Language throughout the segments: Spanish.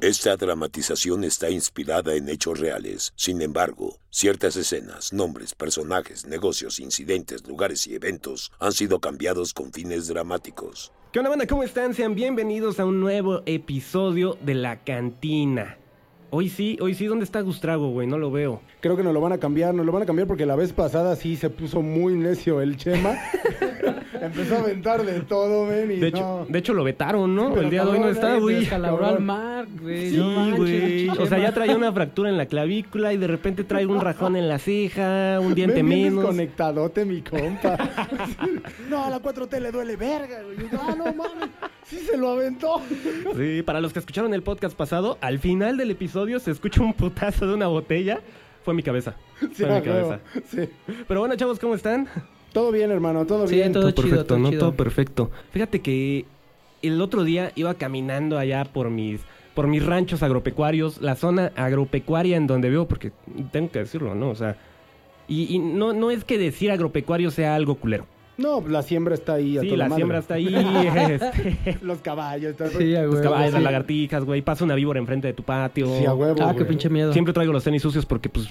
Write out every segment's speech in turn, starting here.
Esta dramatización está inspirada en hechos reales. Sin embargo, ciertas escenas, nombres, personajes, negocios, incidentes, lugares y eventos han sido cambiados con fines dramáticos. ¿Qué onda, banda? ¿Cómo están? Sean bienvenidos a un nuevo episodio de La Cantina. Hoy sí, hoy sí, ¿dónde está Gustrago, güey? No lo veo. Creo que nos lo van a cambiar, nos lo van a cambiar porque la vez pasada sí se puso muy necio el Chema. Empezó a aventar de todo, ven, y De no. hecho, de hecho lo vetaron, ¿no? Pero El día de hoy no está, eh, güey. Descalabró al mar, güey. Sí, no güey. O sea, ya traía una fractura en la clavícula y de repente trae un rajón en la ceja, un diente Ven menos. desconectadote, mi compa. no, a la 4T le duele verga, güey. Yo, Ah, no mames. Sí se lo aventó. Sí, para los que escucharon el podcast pasado, al final del episodio se escucha un putazo de una botella. Fue mi cabeza. Sí, Fue mi a huevo. cabeza. Sí. Pero bueno, chavos, ¿cómo están? Todo bien, hermano, todo Sí, bien. todo chido, perfecto, todo ¿no? chido. Todo perfecto. Fíjate que el otro día iba caminando allá por mis por mis ranchos agropecuarios, la zona agropecuaria en donde vivo, porque tengo que decirlo, ¿no? O sea, y, y no, no es que decir agropecuario sea algo culero. No, la siembra está ahí a Sí, toda la madre. siembra está ahí, este, Los caballos, todo. Sí, a los caballos, las sí. lagartijas, güey, pasa una víbora enfrente de tu patio. Sí, a huevo, Ah, qué güey. pinche miedo. Siempre traigo los tenis sucios porque, pues,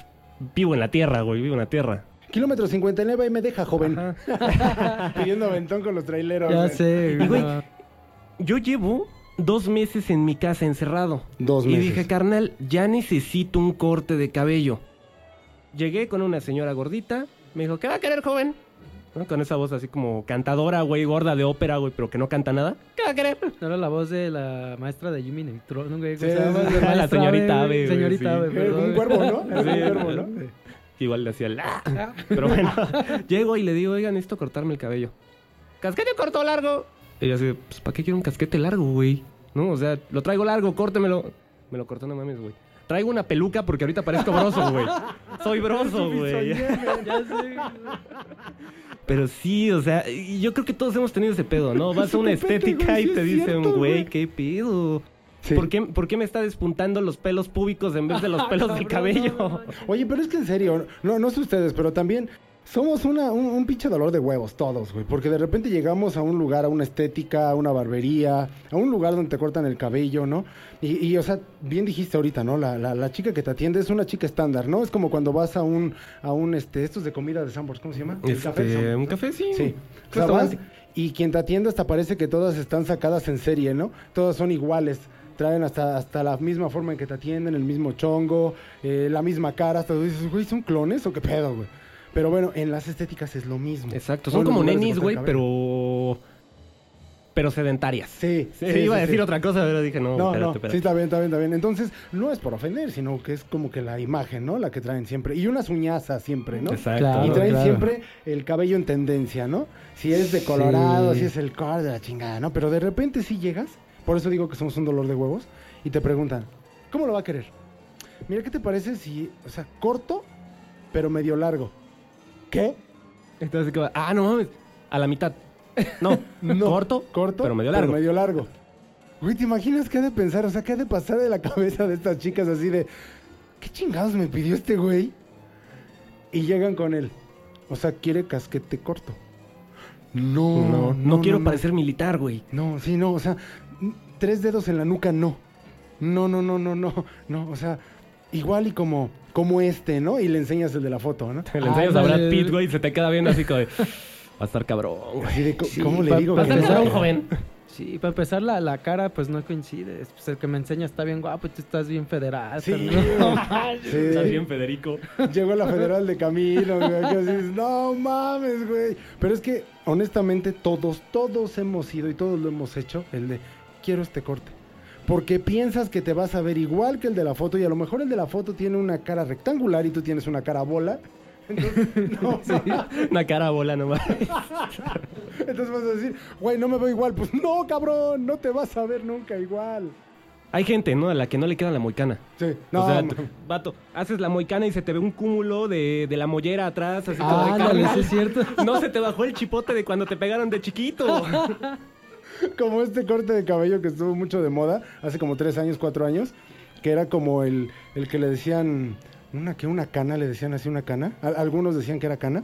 vivo en la tierra, güey, vivo en la tierra. Kilómetro 59 ahí me deja, joven. Pidiendo aventón con los traileros. Ya güey. sé, Y, güey. Yo llevo dos meses en mi casa encerrado. Dos Y meses. dije, carnal, ya necesito un corte de cabello. Llegué con una señora gordita. Me dijo, ¿qué va a querer, joven? ¿No? Con esa voz así como cantadora, güey, gorda de ópera, güey, pero que no canta nada. ¿Qué va a querer? No era la voz de la maestra de Jimmy Neutron, güey. Sí, sí, sí. La maestra señorita Ave, Ave, güey, Señorita sí. Ave, Eh, perdón. Un cuervo, ¿no? Sí, un cuervo, ¿no? Igual le hacía el... "Ah". Pero bueno, llego y le digo, oiga, necesito cortarme el cabello. ¿Casquete corto o largo? Y yo así, pues, ¿para qué quiero un casquete largo, güey? No, o sea, lo traigo largo, córtemelo. Me lo cortó, no mames, güey. Traigo una peluca porque ahorita parezco broso, güey. Soy broso, güey. Pero sí, o sea, yo creo que todos hemos tenido ese pedo, ¿no? Vas a una estética y te dicen, güey. ¿qué pedo? Sí. ¿Por, qué, ¿Por qué me está despuntando los pelos púbicos en vez de los pelos del cabello? Oye, pero es que en serio, no, no sé ustedes, pero también somos una, un, un pinche dolor de huevos todos, güey. Porque de repente llegamos a un lugar, a una estética, a una barbería, a un lugar donde te cortan el cabello, ¿no? Y, y, o sea, bien dijiste ahorita, ¿no? La, la, la chica que te atiende es una chica estándar, ¿no? Es como cuando vas a un, a un, este, estos de comida de Sambors, ¿cómo se llama? El Este, café de Sambors, un café, sí. Sí. O sea, vas y quien te atiende hasta parece que todas están sacadas en serie, ¿no? Todas son iguales. Traen hasta, hasta la misma forma en que te atienden, el mismo chongo, eh, la misma cara. Hasta tú dices, güey, ¿son clones o qué pedo, güey? Pero bueno, en las estéticas es lo mismo. Exacto, son como nenis, güey, pero... Pero sedentarias. Sí, Sí, sí, iba a decir sí. otra cosa, pero dije, no, No, espérate, no, espérate. sí, está bien, está bien, está bien. Entonces, no es por ofender, sino que es como que la imagen, ¿no? La que traen siempre. Y unas uñazas siempre, ¿no? Exacto. Claro. y traen claro. siempre el cabello en tendencia, ¿no? Si es de colorado, Sí. si es el car de la chingada, ¿no? Pero de repente sí llegas, por eso digo que somos un dolor de huevos, y te preguntan, ¿cómo lo va a querer? Mira, ¿qué te parece si, o sea, corto, pero medio largo? ¿Qué? Entonces, como, ah, no mames, a la mitad. No, corto, corto, pero medio largo. medio largo. Güey, ¿te imaginas qué ha de pensar? O sea, ¿qué ha de pasar de la cabeza de estas chicas así de, ¿qué chingados me pidió este güey? Y llegan con él. O sea, quiere casquete corto. No, No, no, quiero parecer militar, güey. No, sí, no, o sea, tres dedos en la nuca, no. No, no, no, no, no, no, o sea, igual y como, como este, ¿no? Y le enseñas el de la foto, ¿no? Le enseñas a. Brad Pitt, güey, y se te queda viendo así como de... Va a estar cabrón, güey. Así de, Sí, ¿cómo le digo? Va a estar cabrón, joven. Sí, para empezar, la, la cara pues no coincide. Pues el que me enseña está bien guapo y tú estás bien federal. Sí. ¿no? Sí. Estás bien, Federico. Llegó la Federal de Camilo, güey, que dices, no mames, güey. Pero es que, honestamente, todos, todos hemos ido y todos lo hemos hecho, el de, quiero este corte. Porque piensas que te vas a ver igual que el de la foto y a lo mejor el de la foto tiene una cara rectangular y tú tienes una cara bola. Entonces, no, Una cara bola nomás. entonces vas a decir, güey, no me veo igual. Pues no, cabrón, no te vas a ver nunca igual. Hay gente, ¿no? A la que no le queda la moicana. Sí, no, o sea, no. vato, haces la moicana y se te ve un cúmulo de, de la mollera atrás, así como Ah, de ándale, carnal. sí es cierto. No se te bajó el chipote de cuando te pegaron de chiquito. como este corte de cabello que estuvo mucho de moda hace como tres años, cuatro años, que era como el, el que le decían, una que una cana, le decían así una cana, Al- algunos decían que era cana,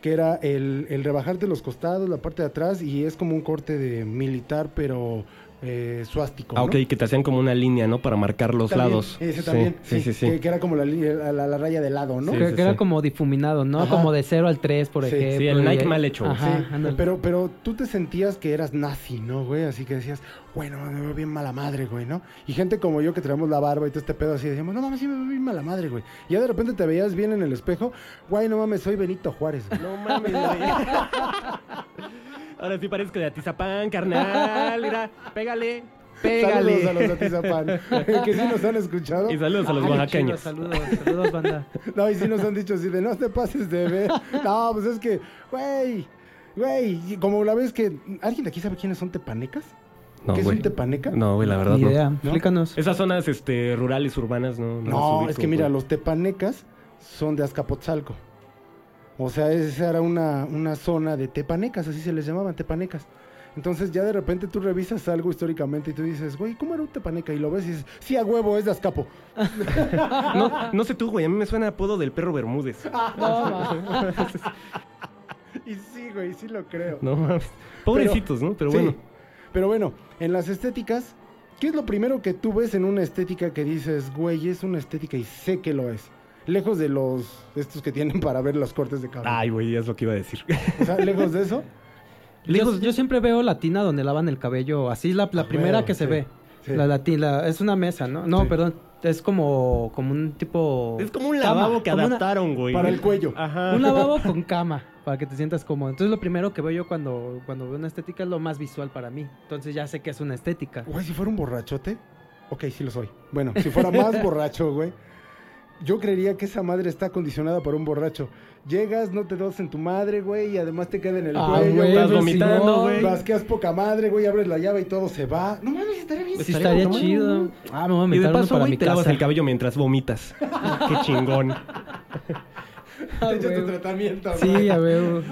que era el, el rebajarte los costados, la parte de atrás, y es como un corte de militar, pero eh, suástico. Ah, ¿no? ok, que te hacían como una línea, ¿no? Para marcar los También, lados. Ese también, Sí, sí, sí. Que, que era como la, la, la- la raya de lado, ¿no? Sí, que, sí, que era sí. como difuminado, ¿no? Ajá. Como de 0 al 3, por Sí. ejemplo. Sí, el Nike mal hecho. Ajá, pero, pero tú te sentías que eras nazi, ¿no, güey? Así que decías, bueno, me veo bien mala madre, güey, ¿no? Y gente como yo que traemos la barba y todo este pedo así, decíamos, no mames, sí me veo bien mala madre, güey. Y ya de repente te veías bien en el espejo, güey, no mames, soy Benito Juárez, güey. No mames, güey. Ahora sí parezco de Atizapán, carnal. Mira, pégale, pégale. Saludos a los de Atizapán, que sí nos han escuchado. Y saludos a los Ay, oaxaqueños. chido, saludos, saludos, banda. No, y sí nos han dicho así de, no te pases de ver. No, pues es que, güey, güey, como la vez que, ¿alguien de aquí sabe quiénes son tepanecas? No, ¿Qué es un tepaneca? No, güey, la verdad Ni no. idea, ¿No? explícanos. Esas zonas este, rurales, urbanas, no. No, las No, ubico, es que mira, los tepanecas son de Azcapotzalco. O sea, esa era una, una zona de tepanecas, así se les llamaban, tepanecas. Entonces ya de repente tú revisas algo históricamente y tú dices, güey, ¿cómo era un tepaneca? Y lo ves y dices, sí, a huevo, es de Azcapo. No, no sé tú, güey. A mí me suena apodo del perro Bermúdez. Y sí, güey, sí lo creo. No mames. Pobrecitos, ¿no? Pero Sí. bueno. Pero bueno, en las estéticas, ¿qué es lo primero que tú ves en una estética que dices, güey, es una estética y sé que lo es? Lejos de los, estos que tienen para ver los cortes de cabello. Ay, güey, es lo que iba a decir. O sea, lejos de eso. Yo, yo siempre veo la tina donde lavan el cabello, así la, la A primera que se sí, ve. sí. La, la tina, es una mesa, ¿no? No, Sí. perdón, es como, como un tipo... Es como un cama, lavabo que adaptaron, güey. Para el cuello. Ajá. un lavabo con cama, para que te sientas cómodo. Entonces lo primero que veo yo cuando, cuando veo una estética es lo más visual para mí. Entonces ya sé que es una estética. Güey, si fuera un borrachote. Ok, sí lo soy. Bueno, si fuera más borracho, güey. Yo creería que esa madre está condicionada para un borracho. Llegas, no te dos en tu madre, güey, y además te queda en el Ah, cuello. güey, Estás güey, vomitando, güey. Vasqueas poca madre, güey, abres la llave y todo se va. No mames, estaría bien. Sí, Estaría chido. Ah, me voy a Y meter de uno paso, para mi te lavas el cabello mientras vomitas. Qué chingón. Te echas tu güey. tratamiento. Sí, a ver.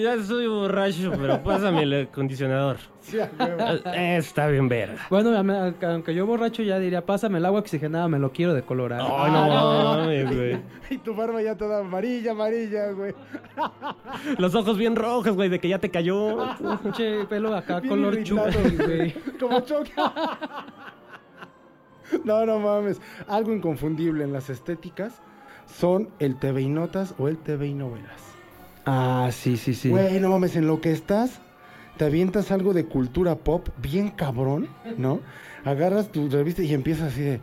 ya soy borracho, pero pásame el acondicionador. Sí, a huevo. Está bien verga. Bueno, aunque yo borracho ya diría, pásame el agua oxigenada, me lo quiero decolorar. Ay, no mames, güey. Y tu barba ya toda amarilla, amarilla, güey. Los ojos bien rojos, güey, de que ya te cayó. Pinche pelo acá, Bien color güey. Como choque. No, no mames. Algo inconfundible en las estéticas son el TV y notas o el TV y novelas. Ah, sí, sí, sí. Güey, no mames, en lo que estás, te avientas algo de cultura pop bien cabrón, ¿no? Agarras tu revista y empiezas así de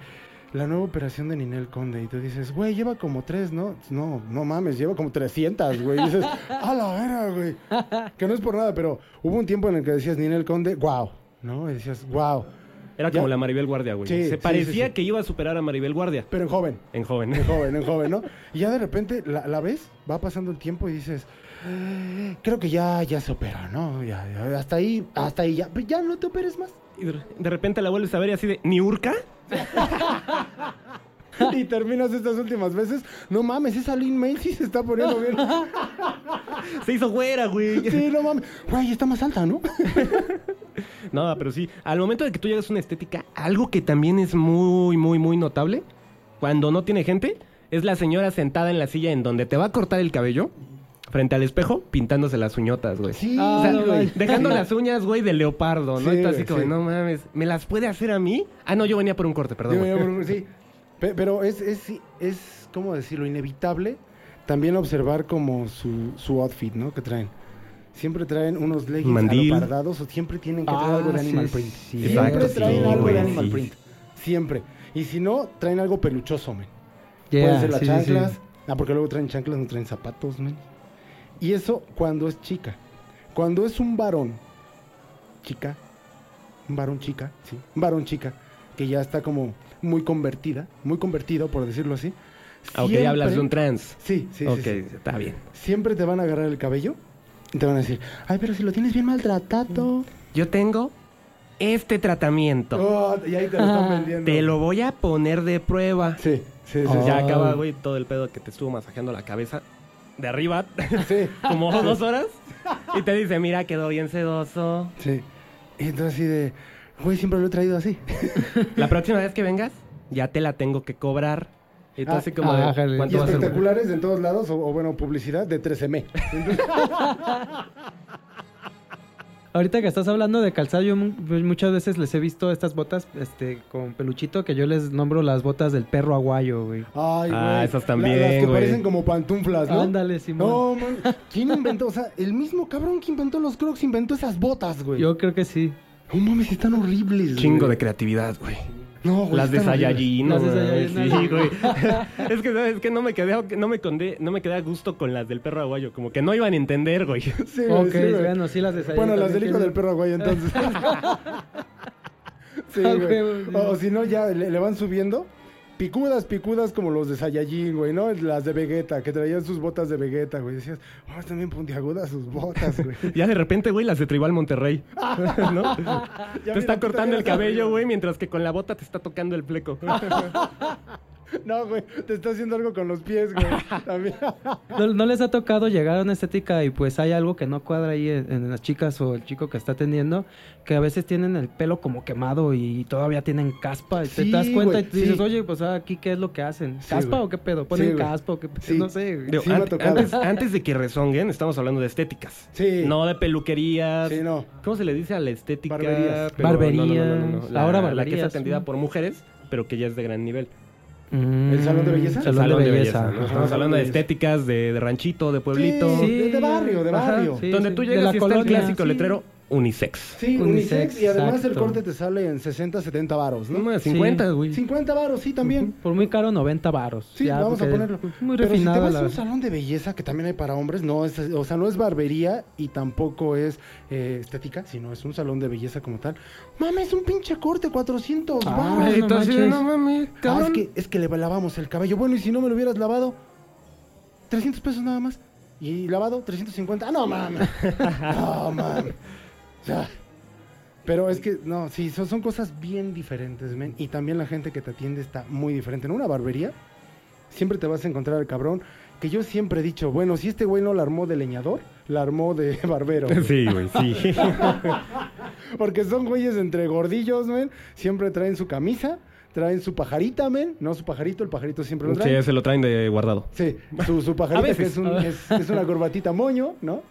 la nueva operación de Ninel Conde y tú dices, güey, lleva como tres, ¿no? No, no mames, lleva como 300, güey. Y dices, a la vera, güey. Que no es por nada, pero hubo un tiempo en el que decías Ninel Conde, wow, ¿no? Y decías, wow. Era Ya. como la Maribel Guardia, güey. Sí, Se parecía sí, sí. que iba a superar a Maribel Guardia Pero en joven. en joven. En joven, en joven, ¿no? Y ya de repente la, la ves, va pasando el tiempo y dices, "Eh, creo que ya, ya se opera, ¿no? Ya, ya, hasta ahí, hasta ahí, ya, ya no te operes más. Y de repente la vuelves a ver y así de, ¿ni Urca? Y terminas estas últimas veces, no mames, esa Lin May sí se está poniendo bien. Se hizo güera, güey. Sí, no mames. Güey, está más alta, ¿no? No, pero sí, al momento de que tú llegas a una estética, algo que también es muy, muy, muy notable, cuando no tiene gente, es la señora sentada en la silla en donde te va a cortar el cabello, frente al espejo, pintándose las uñotas, güey. Sí, O sea, no, güey, güey. dejando las uñas, güey, de leopardo, ¿no? Sí, así como, sí. no mames, ¿me las puede hacer a mí? Ah, no, yo venía por un corte, perdón. Digo, güey. yo, pero- sí. Pe- Pero es, es, es, ¿cómo decirlo? Inevitable también observar como su, su outfit, ¿no? Que traen. Siempre traen unos leggings Mandil. alopardados o siempre tienen que traer Ah, algo de sí, animal sí, print. sí. Siempre Exacto, traen sí, algo güey, de animal sí. print. Siempre. Y si no, traen algo peluchoso, men. Yeah, Pueden ser las sí, sí, sí. chanclas. Ah, porque luego traen chanclas, no traen zapatos, men. Y eso cuando es chica. Cuando es un varón, chica, un varón chica, sí, un varón chica, que ya está como muy convertida, muy convertido, por decirlo así. Aunque siempre- ya hablas de un trans. Sí, sí, ok, sí, sí. está bien. Siempre te van a agarrar el cabello te van a decir, ay, pero si lo tienes bien maltratado. Yo tengo este tratamiento. Oh, y ahí te lo están vendiendo. Te lo voy a poner de prueba. Sí, sí, sí. Ya acaba, güey, todo el pedo que te estuvo masajeando la cabeza de arriba, Sí, como dos horas. Y te dice, mira, quedó bien sedoso. sí. Y entonces así de, güey, siempre lo he traído así. La próxima vez que vengas, ya te la tengo que cobrar. Y tú Ah, así como de, ájale. ¿cuánto Y va a ser? espectaculares en todos lados, o, o bueno, publicidad de 13M. Entonces, Ahorita que estás hablando de calzado, yo pues, muchas veces les he visto estas botas este, con peluchito que yo les nombro las botas del perro aguayo, güey. Ay, güey. Ah, esas también, La- Las que güey. parecen como pantuflas, ¿no? Ándale, Simón. No, man. ¿Quién inventó? O sea, el mismo cabrón que inventó los crocs inventó esas botas, güey. Yo creo que sí. No mames, están horribles, Chingo güey. de creatividad, güey. No, güey, Las de. Saiyajin, ¿no? Las de? Saiyajin, Sí, güey. es que, ¿sabes qué? No me quedé, no me condé, no me quedé a gusto con las del perro aguayo. Como que no iban a entender, güey. Sí, güey, ok, sí, güey. bueno, sí las de Saiyajin Bueno, las del hijo del perro aguayo, entonces. sí, güey. O si no, ya le, le van subiendo. Picudas, picudas como los de Saiyajin, güey, ¿no? Las de Vegeta, que traían sus botas de Vegeta, güey. Decías, oh, están bien puntiagudas sus botas, güey. Ya de repente, güey, las de Tribal Monterrey. ¿No? Te está cortando el también cabello, güey, mientras que con la bota te está tocando el fleco. No, güey, te está haciendo algo con los pies, güey. También. ¿No, no les ha tocado llegar a una estética y pues hay algo que no cuadra ahí en, en las chicas o el chico que está atendiendo? Que a veces tienen el pelo como quemado y todavía tienen caspa. Y Sí, te das cuenta güey, y dices, sí. oye, pues ah, aquí qué es lo que hacen. ¿Caspa o qué pedo? ¿Ponen caspa o qué pedo? Sí. No sé. Digo, antes, antes de que rezonguen, estamos hablando de estéticas. Sí. No de peluquerías. Sí, no. ¿Cómo se le dice a la estética? Barberías. Pero Barberías. La, Ahora La que es atendida ¿no? por mujeres, pero que ya es de gran nivel. Mm, ¿El salón de belleza? Salón, de belleza. ¿no? Ajá, Estamos salón hablando de belleza. estéticas de, de ranchito, de pueblito. Sí. De- de barrio, de Ajá, barrio. sí, donde sí. tú llegas y está el clásico sí. letrero unisex. Sí, unisex. Unisex, Y además el corte te sale en 60, 70 varos, No más, Sí. 50, güey. 50 varos, sí, también. Por muy caro, 90 varos. Sí, Ya, vamos a ponerlo. Muy Pero si te refinado. vas a un salón de belleza, que también hay para hombres, no es, o sea, no es barbería y tampoco es eh, estética, sino es un salón de belleza como tal. Mames, un pinche corte, 400 Ah, varos. no entonces, no mames, Ah, es que, es que le lavamos el cabello. Bueno, y si no me lo hubieras lavado, 300 pesos nada más. Y lavado, 350. Ah, no mames. No mames. O sea, pero es que, no, sí, son, son cosas bien diferentes, men. Y también la gente que te atiende está muy diferente. En una barbería, siempre te vas a encontrar al cabrón. Que yo siempre he dicho, bueno, si este güey no la armó de leñador, la armó de barbero. güey. Sí, güey, sí. Porque son güeyes entre gordillos, men. Siempre traen su camisa, traen su pajarita, men. No su pajarito, el pajarito siempre lo trae. Sí, se lo traen de guardado. Sí, su, su pajarita que es, un- es- es una corbatita moño, ¿no?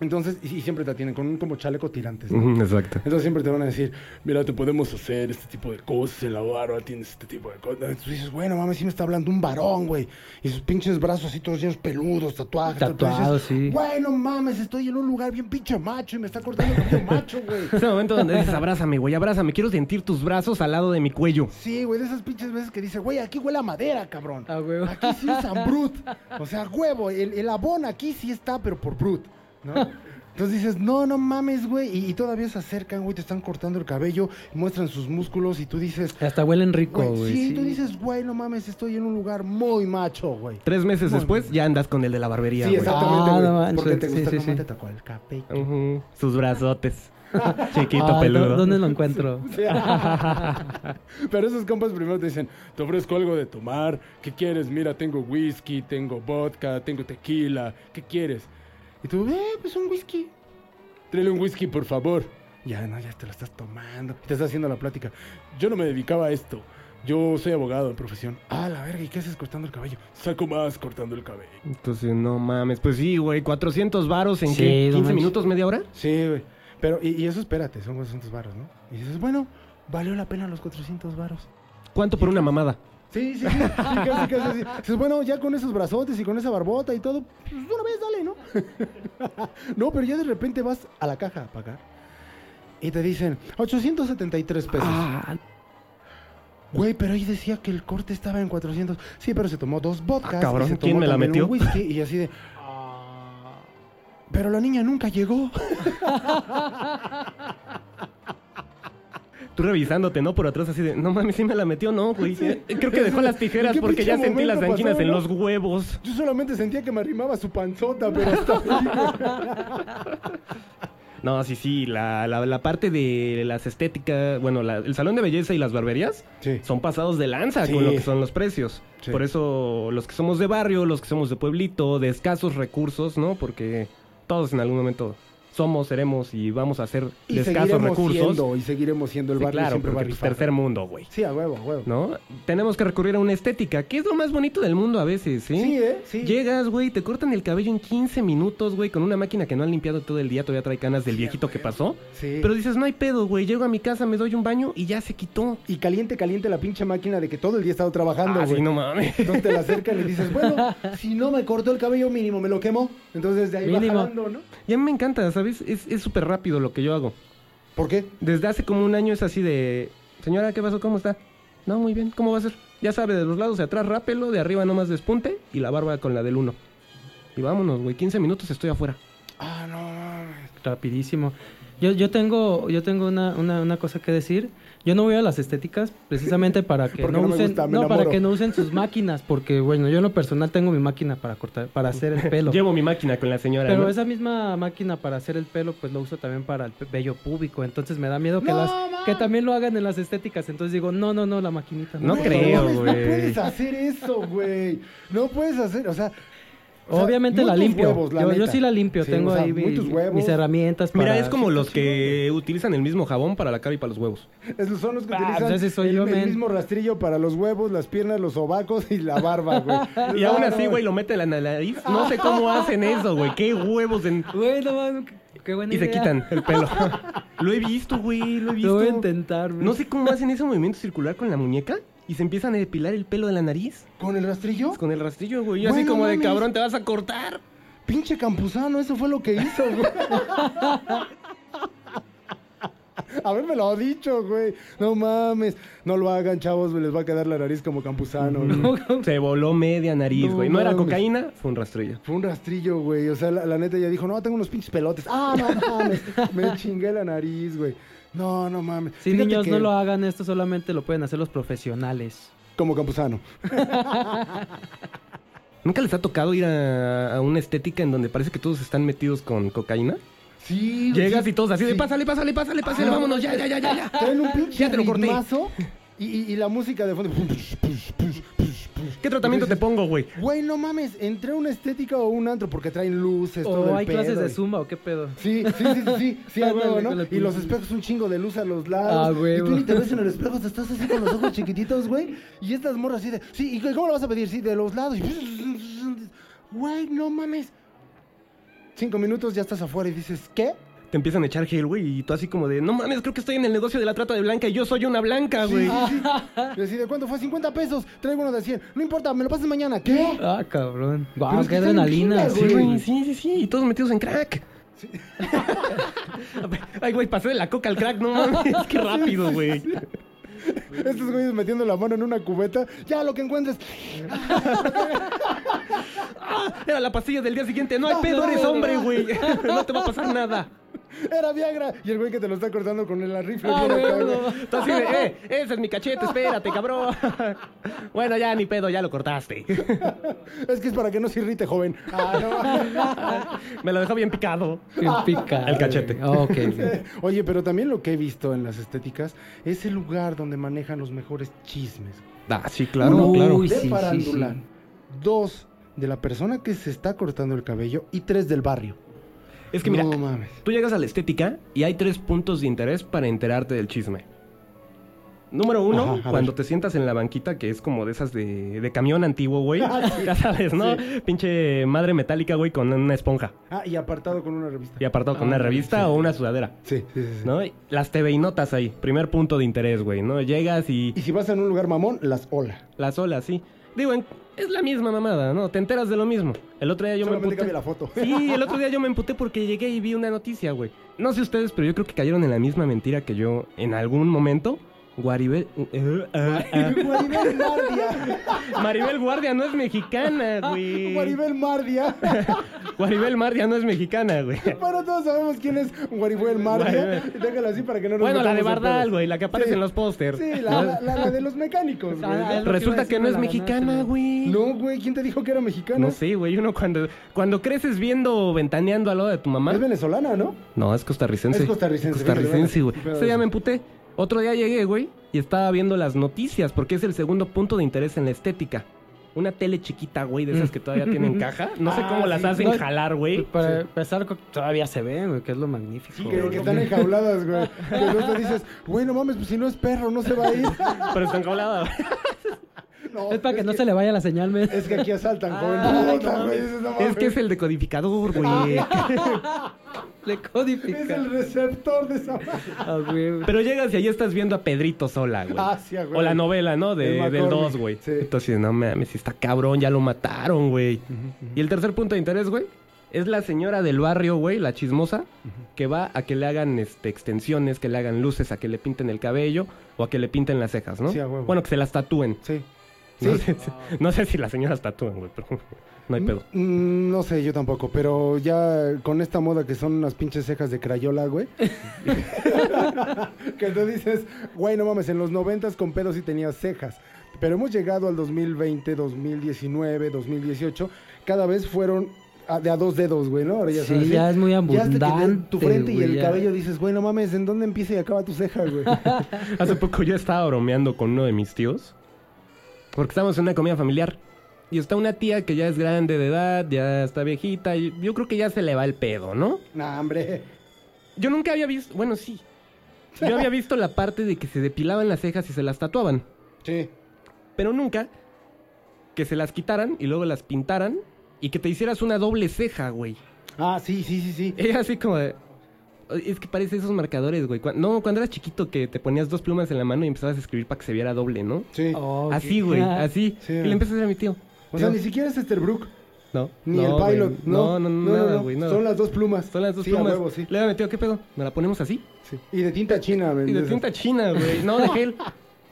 Entonces, y, siempre te tienen con un como chaleco tirantes. Exacto. Entonces siempre te van a decir, mira, te podemos hacer este tipo de cosas en la barba, tienes este tipo de cosas. Entonces dices, bueno, mames, sí me está hablando un varón, güey. Y sus pinches brazos así todos llenos peludos, tatuajes. Tatuados, sí. Bueno, mames, estoy en un lugar bien pinche macho y me está cortando el cabello macho, güey. Ese momento donde dices, abrázame, güey, abrázame. Quiero sentir tus brazos al lado de mi cuello. Sí, güey, de esas pinches veces que dice, güey, aquí huele a madera, cabrón. Ah, huevo. Aquí sí usan brut. O sea, huevo, el, el abón aquí sí está, pero por brut, ¿no? Entonces dices, no, no mames, güey. Y, y todavía se acercan, güey, te están cortando el cabello, muestran sus músculos y tú dices, Hasta huelen rico, güey, sí, sí. tú dices, güey, no mames, estoy en un lugar muy macho, güey. Tres meses Muy después, ya andas con el de la barbería, Sí, güey. exactamente, Ah, no porque te gusta sí, cómo sí. te tocó el cabello. Ujú, Sus brazotes. Chiquito, Ay, ¿dó- peludo. ¿Dónde lo encuentro? Pero esos compas primero te dicen, te ofrezco algo de tomar, ¿qué quieres? Mira, tengo whisky, tengo vodka, tengo tequila, ¿qué quieres? Y tú, eh, pues un whisky. Tráele un whisky, por favor. Ya, no, ya te lo estás tomando. Te estás haciendo la plática. Yo no me dedicaba a esto. Yo soy abogado de profesión. Ah, la verga, ¿y qué haces cortando el cabello? Saco más cortando el cabello. Entonces, no mames. Pues sí, güey, 400 varos en Sí, qué? no 15 manches. minutos, media hora. Sí, güey. Pero, y, y eso espérate, son 400 varos, ¿no? Y dices, bueno, valió la pena los 400 varos. ¿Cuánto por una mamada? Sí, sí, sí, sí, casi, casi bueno, ya con esos brazotes y con esa barbota y todo, pues una vez dale, ¿no? no, pero ya de repente vas a la caja a pagar y te dicen 873 pesos. Ah, Güey, pero ahí decía que el corte estaba en 400. Sí, pero se tomó dos vodkas. Ah, cabrón, y se ¿quién me la metió? Un whisky y así de. Pero la niña nunca llegó. Tú revisándote, ¿no? Por atrás así de, no mames, ¿sí me la metió? No, güey. Creo que dejó las tijeras ¿En qué porque ya sentí las anginas pasó, en los huevos. Yo solamente sentía que me arrimaba su panzota, pero hasta ahí. No, sí, sí, la, la, la parte de las estéticas, bueno, la- el salón de belleza y las barberías Sí. son pasados de lanza Sí. con lo que son los precios. Sí. Por eso los que somos de barrio, los que somos de pueblito, de escasos recursos, ¿no? Porque todos en algún momento somos, seremos y vamos a hacer Y de escasos recursos. siendo, y seguiremos siendo el Sí, barrio claro, siempre va tercer mundo, güey. Sí, a huevo, a huevo. ¿No? Tenemos que recurrir a una estética, que es lo más bonito del mundo a veces, ¿sí? Sí, ¿eh? Sí. Llegas, güey, te cortan el cabello en 15 minutos, güey, con una máquina que no han limpiado todo el día, todavía trae canas del viejito que pasó. Sí. Pero dices, no hay pedo, güey, llego a mi casa, me doy un baño y ya se quitó. Y caliente, caliente la pinche máquina de que todo el día he estado trabajando, Ah, güey. sí, no mames. Entonces te la acercan y dices, bueno, si no me cortó el cabello mínimo, me lo quemó. Entonces de ahí Mínimo. va jalando, ¿no? Y a mí me encanta, ¿sabes? Es es súper rápido lo que yo hago. ¿Por qué? Desde hace como un año es así de... Señora, ¿qué pasó? ¿Cómo está? No, muy bien. ¿Cómo va a ser? Ya sabe, de los lados de atrás rápelo, de arriba nomás despunte y la barba con la del uno. Y vámonos, güey. 15 minutos estoy afuera. Ah, no mames. Rapidísimo. Yo, yo tengo, yo tengo una, una, una cosa que decir. Yo no voy a las estéticas precisamente para que no, usen, gusta, no, para que no usen sus máquinas, porque bueno, yo en lo personal tengo mi máquina para cortar, para hacer el pelo. Llevo mi máquina con la señora. Pero ¿no? esa misma máquina para hacer el pelo, pues lo uso también para el vello público. Entonces me da miedo que No, las man. que también lo hagan en las estéticas. Entonces digo, no, no, no, la maquinita. No creo, güey. No puedes hacer eso, güey. No puedes hacer, o sea... sea, Obviamente la limpio. huevos, la yo, sí la limpio. Sí, Tengo o sea, ahí mis herramientas para... Mira, es como los que utilizan el mismo jabón para la cara y para los huevos. Esos son los que Ah, utilizan pues ese soy el, yo, el men. mismo rastrillo para los huevos, las piernas, los sobacos y la barba, güey. Y aún así, güey, lo meten en la nariz. No sé cómo hacen eso, güey. Qué huevos en... Güey, no mames, qué- qué buena Y se quitan el pelo. lo he visto, güey, lo he visto. Lo voy a intentar, güey. No sé cómo hacen ese movimiento circular con la muñeca y se empiezan a depilar el pelo de la nariz. ¿Con el rastrillo? Con el rastrillo, güey. Así como de cabrón te vas a cortar. Pinche campusano, eso fue lo que hizo, güey. Haberme lo dicho, güey. No mames. No lo hagan, chavos, güey. Les va a quedar la nariz como campusano. güey. Se voló media nariz, No güey. No, era cocaína, fue un rastrillo. Fue un rastrillo, güey. O sea, la, la neta ya dijo, no, tengo unos pinches pelotes. Ah, no mames. Me chingué la nariz, güey. No, no mames. Sí, Fíjate niños, que- no lo hagan. Esto solamente lo pueden hacer los profesionales. Como campusano. ¿Nunca les ha tocado ir a, a una estética en donde parece que todos están metidos con cocaína? Sí, Llegas sí. y todos así de Sí. pásale, pásale, pásale, pásale, Ah, vámonos, ya, ya, ya, ya, ya. Traen un pinche Ya te lo corté. ritmazo y, y- y la música de fondo. ¿Qué tratamiento te pongo, güey? Güey, no mames, entré a una estética o un antro porque traen luces, todo ¿O el Oh, hay clases de y- zumba o qué pedo? Sí, sí, sí, sí, sí, sí, a Ándale, huevo, ¿no? con la Y los espejos un chingo de luz a los lados. Ah, y tú ni te ves en el espejo, te estás así con los ojos chiquititos, güey. Y estas morras así de, sí, ¿y cómo lo vas a pedir? Sí, de los lados. Y- Güey, no mames. Cinco minutos ya estás afuera y dices, ¿qué? Te empiezan a echar gel, güey, y tú así como de, no mames, creo que estoy en el negocio de la trata de blanca y yo soy una blanca, Sí, güey. sí, sí. Y así de, ¿cuánto fue? 50 pesos. Traigo uno de 100. No importa, me lo pasas mañana. ¿Qué? Ah, cabrón. Guau, es qué adrenalina. Sí, güey. sí, sí, sí, y todos metidos en crack. Ay, güey, pasé de la coca al crack, no mames, qué rápido, güey. Estos güeyes metiendo la mano en una cubeta. Ya, lo que encuentres. Era la pastilla del día siguiente, no hay No, pedo, no, eres no, hombre, no. güey. No te va a pasar nada. Era Viagra. Y el güey que te lo está cortando con el rifle. Ah, güey. no. Tú así de, eh, ese es mi cachete, espérate, cabrón. Bueno, ya ni pedo, ya lo cortaste. Es que es para que no se irrite, joven. Ah, Me lo dejó bien picado. Bien pica. El cachete. Ah, ok. no. Oye, pero también lo que he visto en las estéticas es el lugar donde manejan los mejores chismes. Ah, sí, Uno, Uy, de sí, sí, sí. Dos, de la persona que se está cortando el cabello. Y tres, del barrio. Es que mira, No mames. tú llegas a la estética y hay tres puntos de interés para enterarte del chisme. Número uno, Ajá, cuando ver. te sientas en la banquita, que es como de esas de, de camión antiguo, güey. Ah, sí. Ya sabes, ¿no? Sí. Pinche madre metálica, güey, con una esponja. Ah, y apartado con una revista. Y apartado con Ah, una revista sí. o una sudadera. Sí, sí, sí. ¿No? Y Las TV y notas ahí. Primer punto de interés, güey, ¿no? Llegas y Y si vas en un lugar mamón, las ola. las olas, sí. Digo, en- es la misma mamada, ¿no? Te enteras de lo mismo. El otro día yo Solamente me emputé. la foto. Sí, el otro día yo me emputé porque llegué y vi una noticia, güey. No sé ustedes, pero yo creo que cayeron en la misma mentira que yo en algún momento. Guaribel... eh, ah, ah. Guaribel Mardia. Maribel Guardia no es mexicana, güey. Guaribel Mardia. Guaribel Mardia no es mexicana, güey. Bueno, todos sabemos quién es Guaribel Mardia. Guaribel. Déjalo así para que no nos Bueno, la de Bardal, güey, la que aparece Sí. en los pósters. Sí, la, la, la- la de los mecánicos, güey. Ah, que Resulta que no es mexicana, ganaste, güey. No, güey, ¿quién te dijo que era mexicana? No sé, güey. Uno cuando, cuando creces viendo ventaneando al lado de tu mamá. Es venezolana, ¿no? No, es costarricense. Es costarricense, Costarricense, güey. Ese día me emputé. Otro día llegué, güey, y estaba viendo las noticias, porque es el segundo punto de interés en la estética. una tele chiquita, güey, de esas que todavía tienen caja. No sé Ah, cómo las sí. hacen No, jalar, güey. Para empezar, todavía se ven, güey, que es lo magnífico. Sí, que, güey. que están enjauladas, güey. Que no te dices, güey, no mames, pues si no es perro, no se va a ir. Pero están jauladas. No, Es para que no se le vaya la señal, men. Es que aquí asaltan, joven. Ah, Puta, no no Es que es el decodificador, güey. Le Es codifica. el receptor de esa. Ah, güey. Pero llegas y ahí estás viendo a Pedrito sola, güey. Ah, sí, güey. O la novela, ¿no? De, del McCormick, 2, güey. sí. Entonces, no mames, está cabrón, ya lo mataron, güey. Y el tercer punto de interés, güey, es la señora del barrio, güey, la chismosa, que va a que le hagan este, extensiones, que le hagan luces, a que le pinten el cabello o a que le pinten las cejas, ¿no? Sí, a huevo. Bueno, que se las tatúen. Sí. No, sé, si- no sé si las señoras tatúen, güey, pero no hay pedo. Mm, no sé, yo tampoco, pero ya con esta moda que son unas pinches cejas de crayola, güey. que tú dices, güey, no mames, en los noventas con pedo sí tenías cejas. Pero hemos llegado al 2020, 2019, 2018. Cada vez fueron a- de a dos dedos, güey, ¿no? Ahora ya Sí, ya es muy Ya abundante. tu frente y el ya. cabello dices, güey, no mames, ¿en dónde empieza y acaba tu ceja, güey? Hace poco yo estaba bromeando con uno de mis tíos. Porque estábamos en una comida familiar. Y está una tía que ya es grande de edad, ya está viejita. Y yo creo que ya se le va el pedo, ¿no? nah, hombre. Yo nunca había visto. Bueno, sí. Yo había visto la parte de que se depilaban las cejas y se las tatuaban. Sí. Pero nunca que se las quitaran y luego las pintaran y que te hicieras una doble ceja, güey. Ah, sí, sí, sí, sí. Era así como de. Es que parece esos marcadores, güey. No, cuando eras chiquito que te ponías dos plumas en la mano y empezabas a escribir para que se viera doble, ¿no? Sí. Oh, Así, güey, así. Sí. Y le empecé a decir a mi tío. O sea, ni siquiera es Esterbrook. No. Ni no, el güey. pilot, no. No, no, no, nada, güey. Son las dos plumas. Son las dos Sí, a plumas. huevo, sí. Le digo a mi tío, ¿qué pedo? ¿Me la ponemos así? Sí. Y de tinta china, Y de tinta china, güey. No, de gel.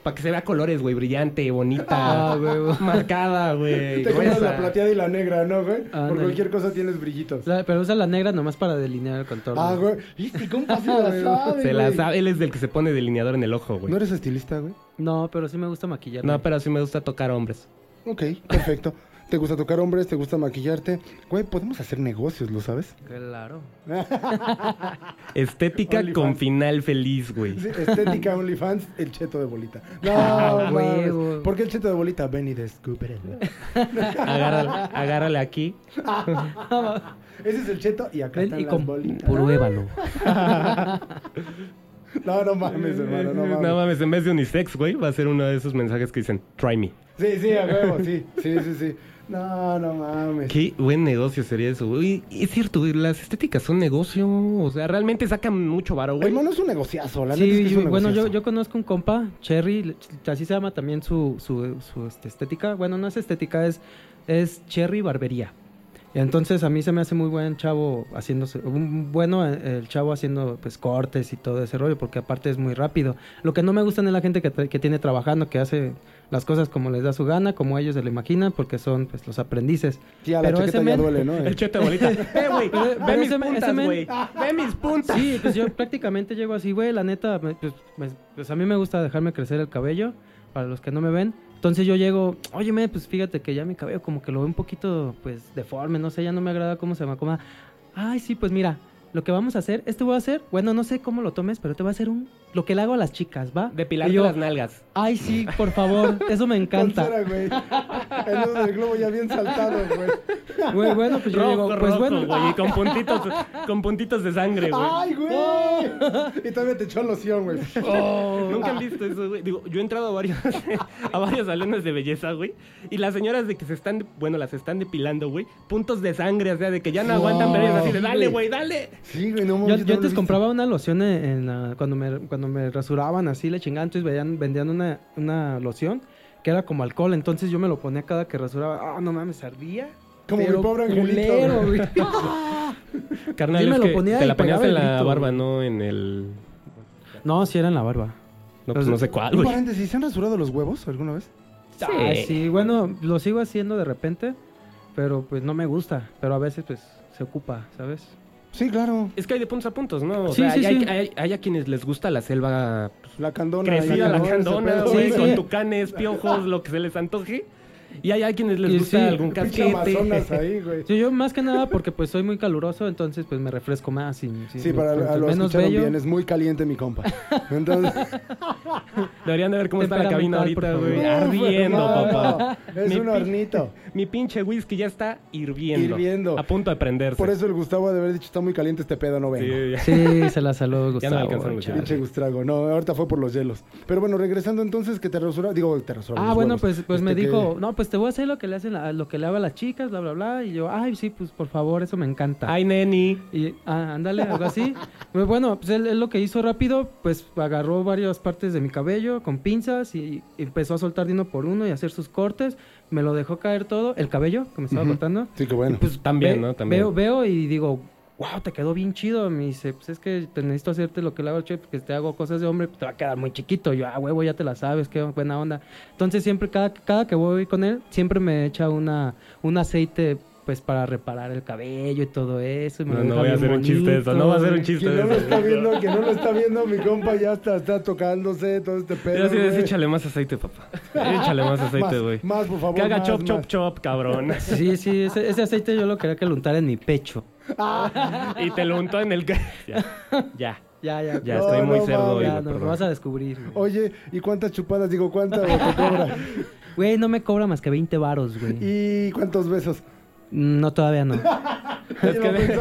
Para que se vea colores, güey. Brillante, bonita. Ah, güey. marcada, güey. Te compras la plateada y la negra, ¿no, güey? Por cualquier cosa tienes brillitos. Pero usa la negra nomás para delinear el contorno. Ah, güey. ¿Y cómo se la sabe, Se la sabe. Él es del que se pone delineador en el ojo, güey. ¿No eres estilista, güey? No, pero sí me gusta maquillar. No, pero sí me gusta tocar hombres. Ok, perfecto. ¿Te gusta tocar hombres? ¿Te gusta maquillarte? Güey, podemos hacer negocios, ¿lo sabes? Claro. Estética con final feliz, güey. Sí, estética OnlyFans, el cheto de bolita. No, Ah, mames. huevo. ¿Por qué el cheto de bolita? Ven y descúbrelo. Agárrale, agárrale aquí. Ese es el cheto y acá Ven están y las bolitas. pruébalo. No, no mames, hermano, no mames. No mames, en vez de unisex, güey, va a ser uno de esos mensajes que dicen, try me. Sí, sí, a huevo, sí. Sí, sí, sí. No, no mames. Qué buen negocio sería eso, güey. Y Es cierto, güey, las estéticas son negocio. O sea, realmente sacan mucho varo, güey. Hermano, es un negociazo, la neta es Sí, que es un bueno, yo, yo conozco un compa, Cherry, así se llama también su, su, su, este, estética. Bueno, no es estética, es, es Cherry Barbería. Entonces a mí se me hace muy buen chavo haciéndose, un bueno eh, el chavo haciendo pues cortes y todo ese rollo, porque aparte es muy rápido. Lo que no me gustan es la gente que, que tiene trabajando, que hace las cosas como les da su gana, como ellos se lo imaginan, porque son pues los aprendices. Sí, a la Pero ese ya men- duele, ¿no? El cheto de bolita. Eh, güey, ve pero mis puntas, güey. Ve mis puntas. Sí, pues yo prácticamente llego así, güey, la neta, pues, me- pues a mí me gusta dejarme crecer el cabello, para los que no me ven. Entonces yo llego, óyeme, pues fíjate que ya mi cabello como que lo veo un poquito, pues, deforme, no sé, ya no me agrada cómo se me acomoda. Ay, sí, pues mira, lo que vamos a hacer, este voy a hacer, bueno, no sé cómo lo tomes, pero te voy a hacer un, lo que le hago a las chicas, ¿va? Yo, las nalgas. Ay, sí, por favor, eso me encanta. güey. El nudo del globo ya bien saltado, güey. Güey, bueno, pues yo rojo, pues rojo, bueno. güey. Y con puntitos, con puntitos de sangre, güey. ¡Ay, güey! Y todavía te echó loción, güey. Nunca han visto eso, güey. Digo, yo he entrado a varios, a varios salones de belleza, güey. Y las señoras de que se están, bueno, las están depilando, güey. Puntos de sangre, o sea, de que ya no aguantan, pero ellas así de, dale, güey, dale. Sí, güey, no Yo, mames. yo no he antes compraba una loción en, en la- cuando, me, cuando me rasuraban así, le chingaban, entonces vendían, vendían una, una loción que era como alcohol, entonces yo me lo ponía cada que rasuraba. Ah, no mames, ardía. Como pero mi pobre angelito, culero, güey. Carnal, me lo que ponía te la ponías en la grito, barba, no en el... No, sí era en la barba. No, pues no sé cuál, güey. paréntesis, ¿se han rasurado los huevos alguna vez? Sí. Sí, bueno, lo sigo haciendo de repente, pero pues no me gusta, pero a veces pues se ocupa, ¿sabes? Sí, claro. Es que hay de puntos a puntos, ¿no? O Sí, sea, sí, hay, sí. hay- hay- hay a quienes les gusta la selva pues, La candona. crecida, la. Ese candona, güey, Sí, con tucanes, piojos, lo que se les antoje. Y hay a quienes les Y gusta sí, algún casquete. ahí, güey. Sí, yo más que nada porque pues soy muy caluroso, entonces pues me refresco más. sin- sin- Sí, para a lo menos bello. bien, es muy caliente mi compa. Entonces, Deberían de ver cómo está la cabina ahorita, güey. Ardiendo, No, papá. no, es Mi un hornito. Mi pinche whisky ya está hirviendo. Hirviendo. A punto de prenderse. Por eso el Gustavo de haber dicho, está muy caliente este pedo, no vengo. Sí, ya. Sí, se la saló Ya no Gustavo. me alcanzan los chale. Pinche Gustrago. No, ahorita fue por los hielos. Pero bueno, regresando entonces, que te resurra, digo, te resurra Ah, bueno, huevos. pues, pues me Este, que- dijo, no, pues te voy a hacer lo que le hacen, a- lo que le hago a las chicas, bla, bla, bla. Y yo, ay, sí, pues por favor, eso me encanta. Ay, neni. Y, ah, ándale, algo así. Pues, bueno, pues él, él lo que hizo rápido, pues agarró varias partes de mi cabello con pinzas y empezó a soltar de uno por uno y hacer sus cortes. Me lo dejó caer todo, el cabello que me estaba cortando. Sí, que bueno. Y, pues También, ve- ¿no? También. Veo, veo y digo, wow, te quedó bien chido. Me dice, pues es que necesito hacerte lo que le hago al chef, porque te hago cosas de hombre, pues te va a quedar muy chiquito. Yo, ah, huevo, ya te la sabes, qué buena onda. Entonces siempre, cada, cada que voy con él, siempre me echa una, un aceite pues para reparar el cabello y todo eso. y me No, no voy a hacer un chiste de eso. No va a ser un chiste de no lo eso. está viendo, quien no lo está viendo, mi compa ya está, está tocándose todo este pedo. Güey. échale más aceite, papá. Échale más aceite, güey. Más, por favor. Que haga más, chop, chop, más. chop, cabrón. Sí, sí, ese, ese aceite yo lo quería que lo untara en mi pecho. y te lo untó en el... ya. Ya. Ya, ya. Ya No, estoy muy no cerdo hoy. Ya, güey, no, lo vas a descubrir. güey. Oye, ¿y cuántas chupadas? Digo, ¿cuántas te cobra? Güey, no me cobra más que 20 varos, güey. ¿Y cuántos besos? No, todavía no. Es que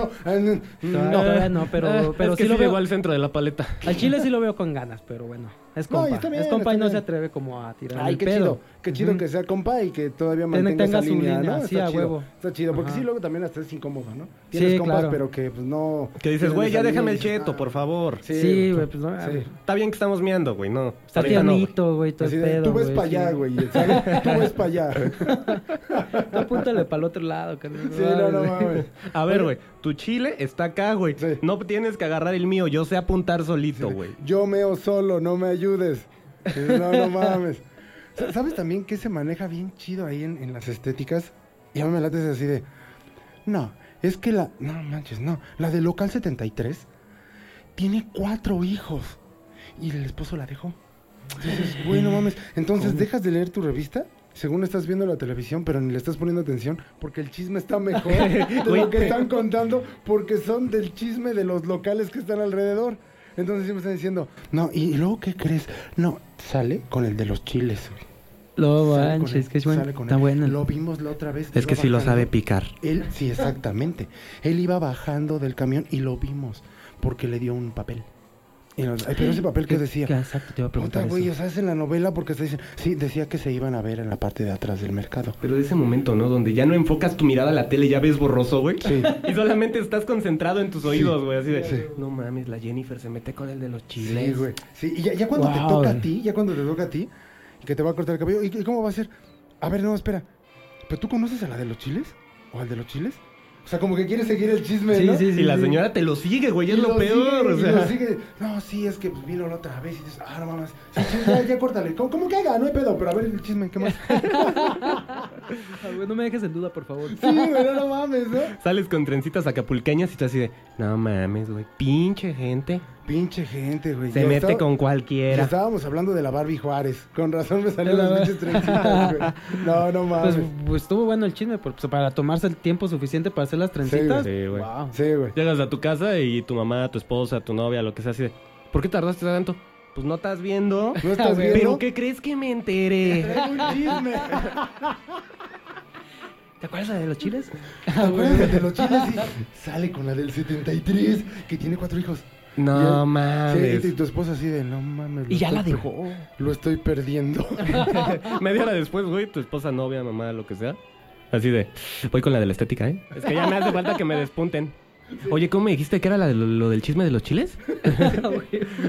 No, todavía no, pero, pero es que sí sí lo veo. al centro de la paleta. Al chile sí lo veo con ganas, pero bueno. Es No, compa. está bien, es compa y no bien. se atreve como a tirar Ay, el qué pedo. chido. Qué chido que sea compa y que todavía mantenga tenga esa su línea, línea, ¿no? sí, está a chido. huevo. Está chido, porque Ajá. sí, luego también hasta es incómodo, ¿no? Tienes Sí, compas, claro. pero que pues no... Que dices, güey, ya déjame el cheto, por favor. Sí, güey, pues no. Sí. Está bien que estamos miando, güey, no. Está no, tiernito, güey, todo el pedo. tú ves para allá, güey. Tú ves para allá. Apúntale para el otro lado, carnal. Sí, no, no mames. A ver, güey, tu chile está acá, güey. Sí. No tienes que agarrar el mío, yo sé apuntar solito, güey. Yo meo solo, no me ayudes. No, no mames. Sa- ¿Sabes también que se maneja bien chido ahí en, en las estéticas? Y a mí me late así de... No, es que la... No manches, no. La de Local 73 tiene cuatro hijos. Y el esposo la dejó. Entonces, güey, no mames. Entonces, dejas de leer tu revista... Según estás viendo la televisión, pero ni le estás poniendo atención, porque el chisme está mejor de lo que están contando, porque son del chisme de los locales que están alrededor. Entonces siempre están diciendo, no, ¿y, luego qué crees? No, sale con el de los chiles. güey. Lo manches, que es bueno. Está bueno. Lo vimos la otra vez. Es que sí lo bajando. sabe picar. Él, sí, exactamente. Él iba bajando del camión y lo vimos porque le dio un papel. Y nos- ay, pero ese papel que decía. Exacto, te iba a preguntar Puta, güey, eso. o sea, es en la novela porque se dicen. Sí, decía que se iban a ver en la parte de atrás del mercado. Pero de ese momento, ¿no? Donde ya no enfocas tu mirada a la tele, ya ves borroso, güey. Sí. Y solamente estás concentrado en tus oídos, güey. Así de, Sí. no mames, la Jennifer se mete con el de los chiles. Sí, güey. Sí, y ya, ya cuando te toca a ti, ya cuando te toca a ti, que te va a cortar el cabello, ¿y, y cómo va a ser? A ver, no, espera. ¿Pero tú conoces a la de los chiles? ¿O al de los chiles? O sea, como que quieres seguir el chisme, Sí, ¿no? sí, sí. Y la señora te lo sigue, güey, Y es lo, peor. sigue, o y sea. lo sigue. No, sí, es que pues, vino la otra vez y dices, ah, no mames. Sí, sí, ya, ya córtale. ¿Cómo, cómo que haga? No hay pedo, pero a ver el chisme, ¿qué más? Ah, no me dejes en duda, por favor. Sí, güey, no, no mames, ¿no? Sales con trencitas acapulqueñas y tú así de, no mames, güey, pinche gente. Pinche gente, güey. Se Ya mete estaba- con ya cualquiera. Estábamos hablando de la Barbie Juárez. Con razón me salieron La las pinches trencitas, güey. No, no mames. Pues, pues estuvo bueno el chisme, pues, para tomarse el tiempo suficiente para hacer las trencitas. Sí, güey. Wow. Sí, güey. Llegas a tu casa y tu mamá, tu esposa, tu novia, lo que sea, así de, ¿por qué tardaste tanto? Pues no estás viendo. ¿No estás güey. viendo? ¿Pero qué crees que me enteré? Un chisme. ¿Te acuerdas la de los chiles? ¿Te acuerdas de los chiles? Sale con la del 73, que tiene cuatro hijos. No él- mames. Sí, y tu esposa así de, no mames. Y ya la dejó. Lo estoy perdiendo. Media hora después, güey, tu esposa, novia, mamá, lo que sea. Así de, voy con la de la estética, ¿eh? Es que ya me hace falta que me despunten. Oye, ¿cómo me dijiste que era la de lo, lo del chisme de los chiles?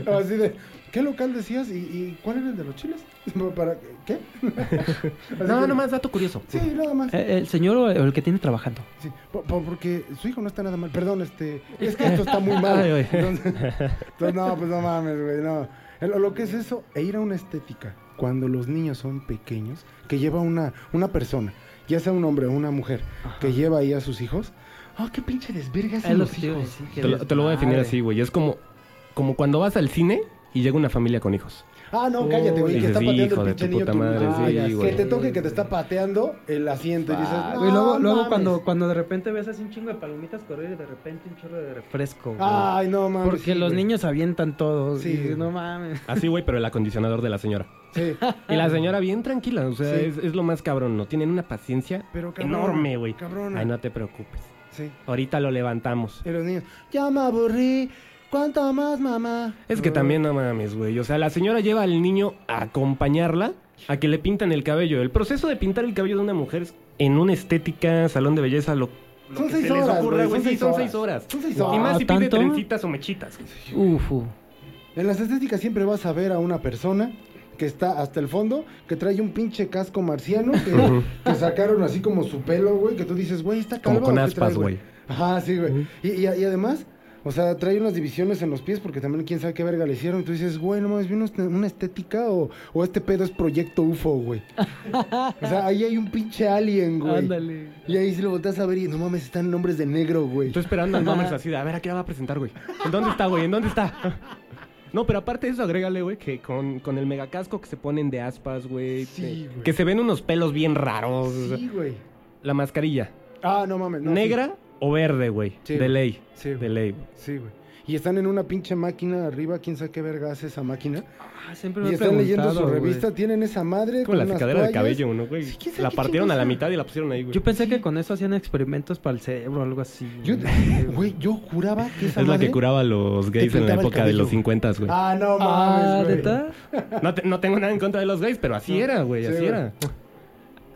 Así de, ¿qué local decías? ¿Y, y cuál era el de los chiles? ¿Para qué? No, que- nomás dato curioso. Sí, nada más. Eh, ¿El señor o el que tiene trabajando? Sí, po- po- porque su hijo no está nada mal. Perdón, este. Es que esto está muy mal. Ay. Entonces, entonces, no, pues no mames, güey. No. Lo que es eso, e ir a una estética cuando los niños son pequeños, que lleva una, una persona, ya sea un hombre o una mujer, que lleva ahí a sus hijos. Ah, qué pinche desverga Es hacen lo los hijos. Te lo, te lo voy a definir así, güey. Es como, como cuando vas al cine y llega una familia con hijos. Ah, no, cállate, güey, que está pateando hijo el de pinche tu niño. puta tú- madre, Ah, sí, ya sé. güey. Que te toque que te está pateando el asiento y dices, Ah, no, güey, luego, luego mames. cuando, cuando de repente ves así un chingo de palomitas correr y de repente un chorro de refresco. güey. Ay, no mames. Porque sí, los güey. niños avientan todo. Sí, no mames. Así, güey, pero el acondicionador de la señora. Sí. Y la señora bien tranquila, o sea, Sí. es, es lo más cabrón, ¿no? Tienen una paciencia Pero enorme, güey. cabrona. Ay, no te preocupes. Sí. Ahorita lo levantamos. Y los niños, ya me aburrí. ¿Cuánto más, mamá? Es que también no mames, güey. O sea, la señora lleva al niño a acompañarla a que le pintan el cabello. El proceso de pintar el cabello de una mujer es en una estética, salón de belleza, lo, lo Son que seis se les horas, ocurra, güey, son seis son horas. seis horas. Son seis Y horas. más si pide ¿Tanto? trencitas o mechitas. Uf. En las estéticas siempre vas a ver a una persona que está hasta el fondo, que trae un pinche casco marciano, que, que sacaron así como su pelo, güey, que tú dices, güey, está Como calva con aspas, güey. Ajá, sí, güey. Y, y- y además, o sea, trae unas divisiones en los pies porque también quién sabe qué verga le hicieron. Tú dices, güey, no mames, ¿viene una- una estética o, o este pedo es proyecto UFO, güey? o sea, ahí hay un pinche alien, güey. Ándale. Y ahí si lo volteas a ver y no mames, están nombres de negro, güey. Estoy esperando al Mammers así de, a ver, ¿a qué la va a presentar, güey? ¿En dónde está, güey? ¿En dónde está? No, pero aparte de eso, agrégale, güey, que con, con el megacasco que se ponen de aspas, güey. Sí, que- güey. que se ven unos pelos bien raros. Sí, güey. La mascarilla. Ah, no mames. no, ¿Negra o verde, güey? Sí, de ley. Sí, de güey. ley. Sí, güey. Y están en una pinche máquina arriba, quién sabe qué verga hace esa máquina. Ah, siempre me Y están leyendo su revista, tienen esa madre. Como la con unas secadera de cabello, ¿no, güey? Sí, la partieron a la mitad y la pusieron ahí, güey. Yo pensé que con eso hacían experimentos para el cerebro o algo así. Yo, güey. yo juraba que esa Es la que curaba a los gays en la época de los cabello. 50, güey. Ah, no Ah, mames, güey. ¿neta? No, te- no tengo nada en contra de los gays, pero así No. era, güey, Sí, así era.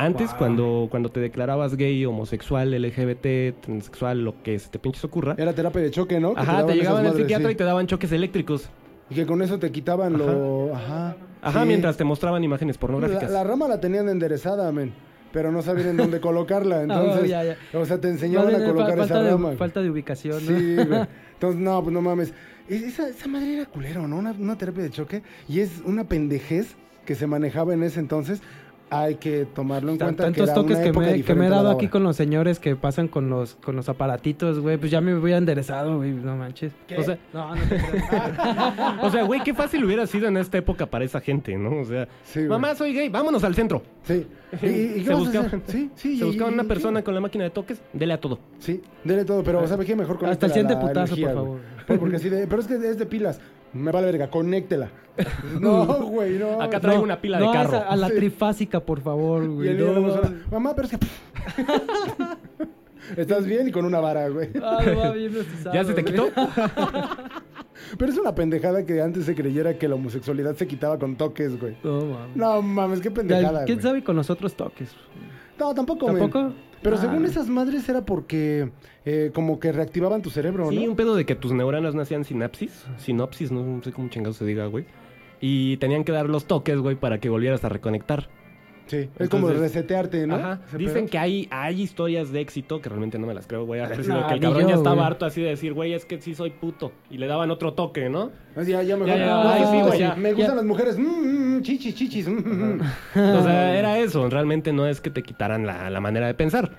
Antes, Wow. cuando, cuando te declarabas gay, homosexual, LGBT, transexual, lo que se te pinches ocurra, Era terapia de choque, ¿no? Ajá, te llegaban al psiquiatra sí. y te daban choques eléctricos. Y que con eso te quitaban lo... Ajá. Ajá, sí. mientras te mostraban imágenes pornográficas. la rama la tenían enderezada, men. Pero no sabían en dónde colocarla. Entonces, Oh, ya, ya. o sea, te enseñaban a colocar falta, esa de, rama. falta de ubicación, ¿no? Sí, güey. Entonces, no, pues no mames. Es- Esa, esa madre era culero, ¿no? Una, una terapia de choque. Y es una pendejez que se manejaba en ese entonces. Hay que tomarlo en cuenta. tantos que toques que me, que me he dado aquí con los señores que pasan con los con los aparatitos, güey, pues ya me hubiera enderezado, güey, no manches. ¿Qué? O sea, No, no te o sea, güey, qué fácil hubiera sido en esta época para esa gente, ¿no? O sea, Sí, mamá, soy gay, vámonos al centro. Sí. ¿Y, y- se buscaban? Sí, sí. se buscaban una persona ¿qué? con la máquina de toques, dele a todo. Sí, dele todo. Pero, ¿sabe qué? Mejor Hasta el conéctela siguiente putazo, energía, por favor. Por- Porque así de... Pero es que es de pilas. Me vale verga, conéctela. No, güey, no. Acá traigo No, una pila no, de carro. esa- A, la Sí. trifásica, por favor, Y güey. el niño no, nada más suena, Mamá, pero es que... Estás bien y con una vara, güey. Ah, va bien ¿Ya se te güey. quitó? Pero es una pendejada que antes se creyera que la homosexualidad se quitaba con toques, güey. No, mames. No mames, qué pendejada, ¿Quién güey. sabe con los otros toques? No, tampoco, men. ¿Tampoco? Pero Ah. según esas madres era porque eh, como que reactivaban tu cerebro, Sí, ¿no? un pedo de que tus neuronas no hacían sinapsis. Sinopsis, no sé cómo chingado se diga, güey. Y tenían que dar los toques, güey, para que volvieras a reconectar. Sí, es como resetearte, ¿no? Ajá. Dicen que hay, hay historias de éxito, que realmente no me las creo, güey. A ver, sino Nah, que el cabrón yo, ya estaba güey. harto así de decir, güey, es que sí soy puto. Y le daban otro toque, ¿no? Así, Ya, ya mejor. Ya, ya, No, ay, sí, no, güey, ya. Me gustan las mujeres. mm, mm, mm, chichis, chichis. mm, mm. O sea, era eso. Realmente no es que te quitaran la, la manera de pensar.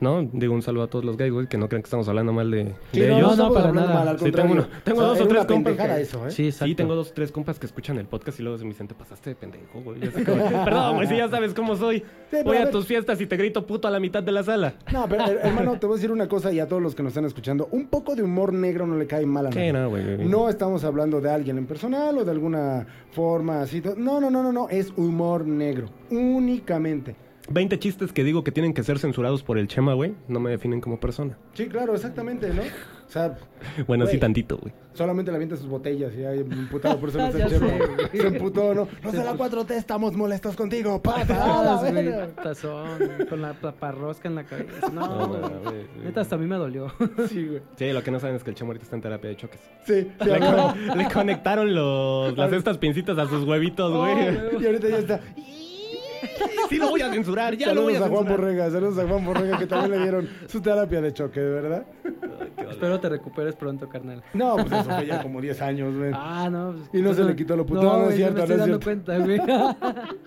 ¿No? Digo un saludo a todos los gays, güey, que no crean que estamos hablando mal de, Sí, de no, ellos. no, estamos para nada. mal, al Sí, tengo uno- tengo O sea, dos o tres compas que- eso, ¿eh? Sí, tengo dos o tres compas que escuchan el podcast y luego se me dicen, te pasaste de pendejo, güey. Perdón, güey, si ya sabes cómo soy. Voy a a ver. tus fiestas y te grito puto a la mitad de la sala. No, pero her- hermano, te voy a decir una cosa y a todos los que nos están escuchando. Un poco de humor negro no le cae mal a Sí, nadie. no, güey. No estamos hablando de alguien en personal o de alguna forma así. No, no, no, no, no. Es humor negro. Únicamente. 20 chistes que digo que tienen que ser censurados por el Chema, güey, no me definen como persona. Sí, claro, exactamente, ¿no? O sea, Bueno, sí, tantito, güey. solamente le avienta sus botellas y hay emputado por eso no se Ya güey. Se emputó, ¿no? Los de la 4T estamos molestos contigo, Patadas, güey, tazón, con la paparrosca en la cabeza. No, No, güey. no, güey. Neta, hasta a mí me dolió. Sí, güey. Sí, lo que no saben es que el Chema ahorita está en terapia de choques. Sí, sí, Le, acá. con- le conectaron los, las estas pincitas a sus huevitos, güey. Y ahorita ya está. Sí lo voy a censurar, ya lo voy Saludos a a Juan censurar. Borrega, saludos a Juan Borrega que también le dieron su terapia de choque, ¿verdad? Espero te recuperes pronto, carnal. No, pues eso fue ya como 10 años, güey. Ah, no. pues, Y no se le quitó lo puto. No, no es cierto, me estoy no es dando cuenta, güey.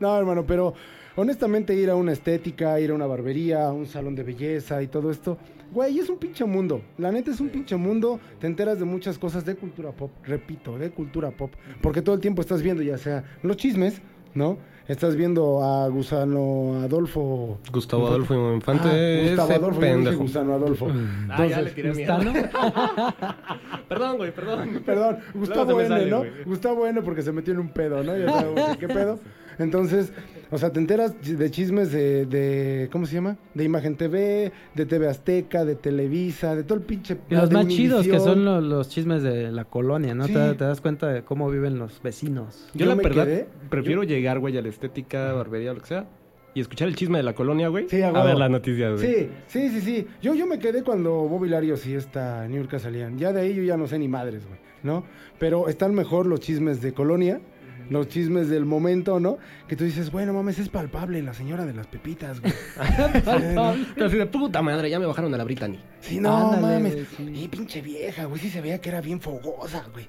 No, hermano, pero honestamente ir a una estética, ir a una barbería, a un salón de belleza y todo esto, güey, es un pinche mundo. La neta es un pinche mundo. Te enteras de muchas cosas de cultura pop, repito, de cultura pop. Porque todo el tiempo estás viendo ya sea los chismes, ¿no? Estás viendo a Gusano Adolfo. Gustavo Adolfo Infante. Ah, Gustavo ese Adolfo, pendejo. Gusano Adolfo. Ah, ya le Entonces, tiré miedo. ¿Gustano? Perdón, güey, perdón. Perdón, Gustavo N, sale, ¿no? güey. Gustavo N porque se metió en un pedo, ¿no? Ya sabemos qué pedo. Entonces, o sea, te enteras de chismes de, de, ¿cómo se llama? De Imagen TV, de TV Azteca, de Televisa, de todo el pinche... Y los más chidos que son lo- los, chismes de la colonia, ¿no? Sí. Te, te das cuenta de cómo viven los vecinos. Yo, Yo la verdad quedé- prefiero llegar, güey, a la estética, barbería, lo que sea, y escuchar el chisme de la colonia, güey, Sí, a a, ver las noticias, güey. Sí, sí, sí, sí. Yo, yo me quedé cuando Bob Hilarios y esta Niurka salían. Ya de ahí yo ya no sé ni madres, güey, ¿no? Pero están mejor los chismes de Colonia, los chismes del momento, ¿no? Que tú dices, bueno, mames, es palpable la señora de las pepitas, güey. Pero así de puta madre, ya me bajaron a la Brittany. Sí, no, Ándale, mames. sí. Y pinche vieja, güey, sí se veía que era bien fogosa, güey.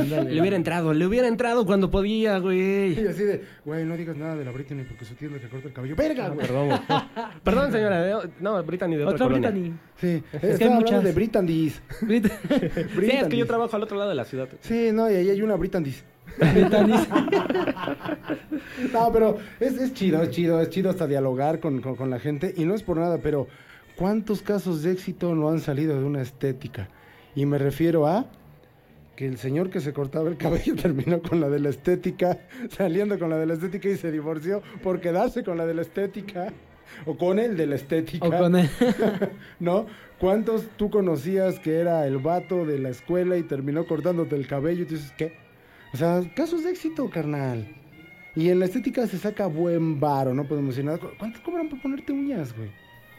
Ándale. Le hubiera entrado, le hubiera entrado cuando podía, Y güey. así de, güey, no digas nada de la Britney porque su tía le recorta el cabello. ¡Verga, güey! Perdón, güey. Perdón, señora. de- No, Brittany de otra, Otra colonia. Brittany. Sí, que estaba hay muchas. de Britandis. Brit- Sí, es que yo trabajo al otro lado de la ciudad. Sí, no, y ahí hay una Britandis. No, pero es, es chido, es chido, es chido hasta dialogar con, con- con la gente. Y no es por nada, pero ¿cuántos casos de éxito no han salido de una estética? Y me refiero a que el señor que se cortaba el cabello terminó con la de la estética, saliendo con la de la estética y se divorció por quedarse con la de la estética. O con el de la estética. o con él. ¿No? ¿Cuántos tú conocías que era el vato de la escuela y terminó cortándote el cabello? Y tú dices, ¿qué? O sea, casos de éxito, carnal. Y en la estética se saca buen varo, no podemos decir nada. ¿Cu- ¿Cuánto cobran por ponerte uñas, güey?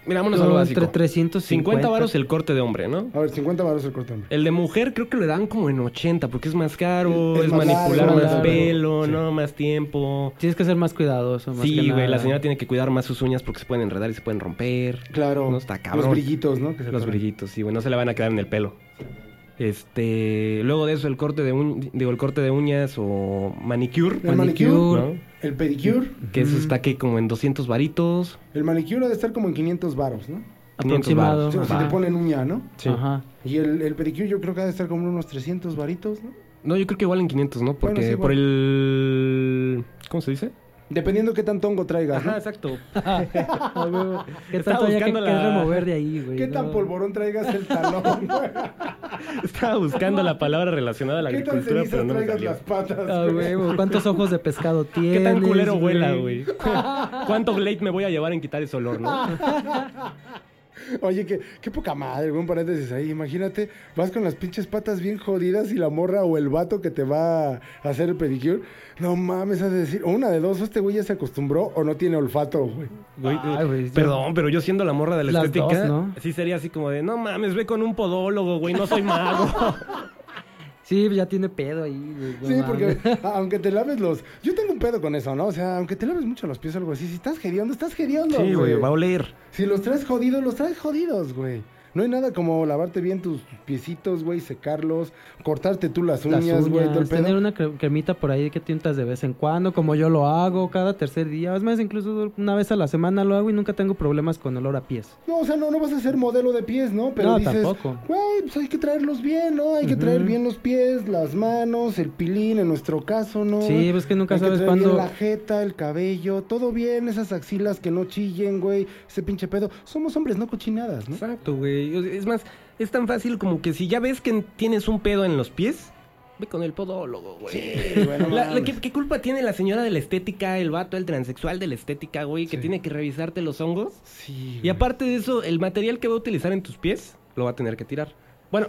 Mira, vámonos a lo básico. Entre 350. 50 varos el corte de hombre, ¿no? A ver, 50 varos el corte, hombre. El de mujer creo que le dan como en 80 porque es más caro, Es es, más manipular largo, más largo. pelo, Sí. no más tiempo. Tienes que ser más cuidadoso. Más que Sí, güey, la señora tiene que cuidar más sus uñas porque se pueden enredar y se pueden romper. Claro. No, está cabrón. Los brillitos, ¿no? Que se Los brillitos, sí, güey, no se le van a quedar en el pelo. Este, luego de eso el corte de uñ- digo el corte de uñas o manicure, El manicure, ¿no? el pedicure. Que eso está aquí como en 200 varitos. El manicure ha de estar como en 500 varos, ¿no? 500 Aproximado. varos. O sea, si te ponen uña, ¿no? Sí. Ajá. Y el, el pedicure yo creo que ha de estar como en unos 300 varitos, ¿no? No, yo creo que igual en 500, ¿no? Porque sí, por el ¿cómo se dice? Dependiendo qué tan tongo traigas, ¿no? Ajá, exacto. ¿Qué tanto haya que, buscando que la- remover de ahí, güey? ¿Qué No. tan polvorón traigas el talón, güey? Estaba buscando la palabra relacionada a la ¿Qué tan agricultura, pero no me salió. las patas, Ah, güey? ¿Cuántos ojos de pescado tienes? ¿Qué tan culero huela, güey? ¿Cuánto late me voy a llevar en quitar ese olor, no? Oye, qué, qué poca madre, güey, un paréntesis ahí. Imagínate, vas con las pinches patas bien jodidas y la morra o el vato que te va a hacer el pedicure. No mames, has de decir, o una de dos, o este güey ya se acostumbró o no tiene olfato, güey. Güey, Ay, güey, yo- perdón, pero yo siendo la morra de la Las estética, dos, ¿no? sí sería así como de, no mames, ve con un podólogo, güey, no soy mago. Sí, ya tiene pedo ahí. Sí, porque aunque te laves los... Yo tengo un pedo con eso, ¿no? O sea, aunque te laves mucho los pies o algo así, si estás hediondo, estás hediondo, sí, güey, va a oler. Si los traes jodidos, los traes jodidos, güey. No hay nada como lavarte bien tus piecitos, güey, secarlos, cortarte tú las uñas, güey, tener una cre- cremita por ahí que tintas de vez en cuando, como yo lo hago cada tercer día. Es más, incluso una vez a la semana lo hago y nunca tengo problemas con olor a pies. No, o sea, no, no vas a ser modelo de pies, ¿no? Pero No, dices, tampoco. güey, pues hay que traerlos bien, ¿no? Hay que traer bien los pies, las manos, el pilín, en nuestro caso, ¿no? Sí, pues que nunca Hay sabes traer bien cuándo- la jeta, el cabello, todo bien, esas axilas que no chillen, güey, ese pinche pedo. Somos hombres, no cochinadas, ¿no? Exacto, güey. Es más, es tan fácil como que si ya ves que tienes un pedo en los pies, ve con el podólogo, güey. Sí, güey, no La- la- mames. ¿qué, qué culpa tiene la señora de la estética, el vato, el transexual de la estética, güey, que Sí. tiene que revisarte los hongos? Sí. Y güey. aparte de eso, el material que va a utilizar en tus pies, lo va a tener que tirar. Bueno,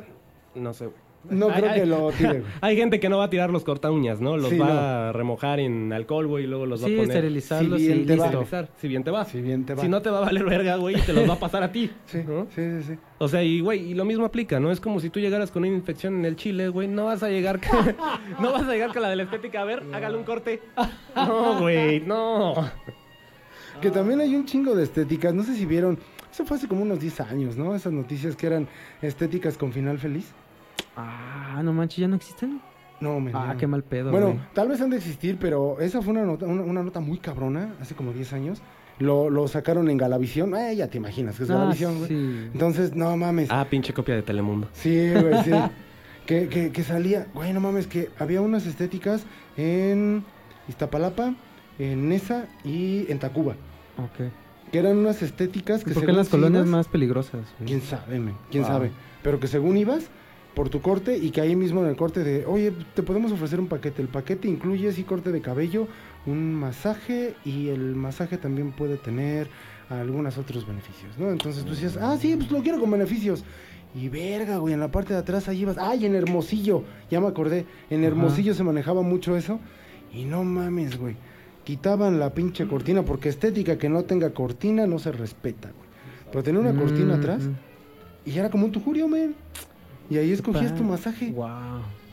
no sé, güey. No creo que lo tire. Hay gente que no va a tirar los corta uñas, ¿no? Los Sí, va a remojar en alcohol, güey, y luego los va a poner. esterilizarlos Si y bien te va. listo. Esterilizar, Si bien te va. Si bien te va. Si no te va a valer verga, güey, y te los va a pasar a ti. Sí, ¿no? sí, sí, sí. O sea, y güey, y lo mismo aplica, ¿no? Es como si tú llegaras con una infección en el chile, güey, no vas a llegar no vas a llegar con la de la estética, a ver, hágale un corte. No, güey, no. Que también hay un chingo de estéticas. No sé si vieron. Eso fue hace como unos 10 años, ¿no? Esas noticias que eran estéticas con final feliz. Ah, no manches, ¿ya no existen? No, men, Ah, qué mal pedo, Bueno, güey. tal vez han de existir, pero esa fue una nota, una, una nota muy cabrona, hace como 10 años. Lo, lo sacaron en Galavisión. Eh, ya te imaginas que es Ah, Galavisión, güey. sí. Entonces, no mames. Ah, pinche copia de Telemundo. Sí, güey, sí. que, que, que salía, güey, no mames, que había unas estéticas en Iztapalapa, en Nesa y en Tacuba. Ok. Que eran unas estéticas que ¿Por qué según las colonias ibas- más peligrosas? güey? Quién sabe, men, quién Wow. sabe. Pero que según ibas por tu corte y que ahí mismo en el corte de, oye, te podemos ofrecer un paquete. El paquete incluye sí corte de cabello, un masaje y el masaje también puede tener algunos otros beneficios, ¿no? Entonces tú decías, ah, sí, pues lo quiero con beneficios. Y verga, güey, en la parte de atrás ahí ibas. Ay, en Hermosillo, ya me acordé. En Ajá. Hermosillo se manejaba mucho eso. Y no mames, güey. Quitaban la pinche cortina porque estética que no tenga cortina no se respeta, güey. Pero tener una cortina Mm, atrás y era como un tujurio, men. Y ahí escogías tu Pa- masaje. Wow.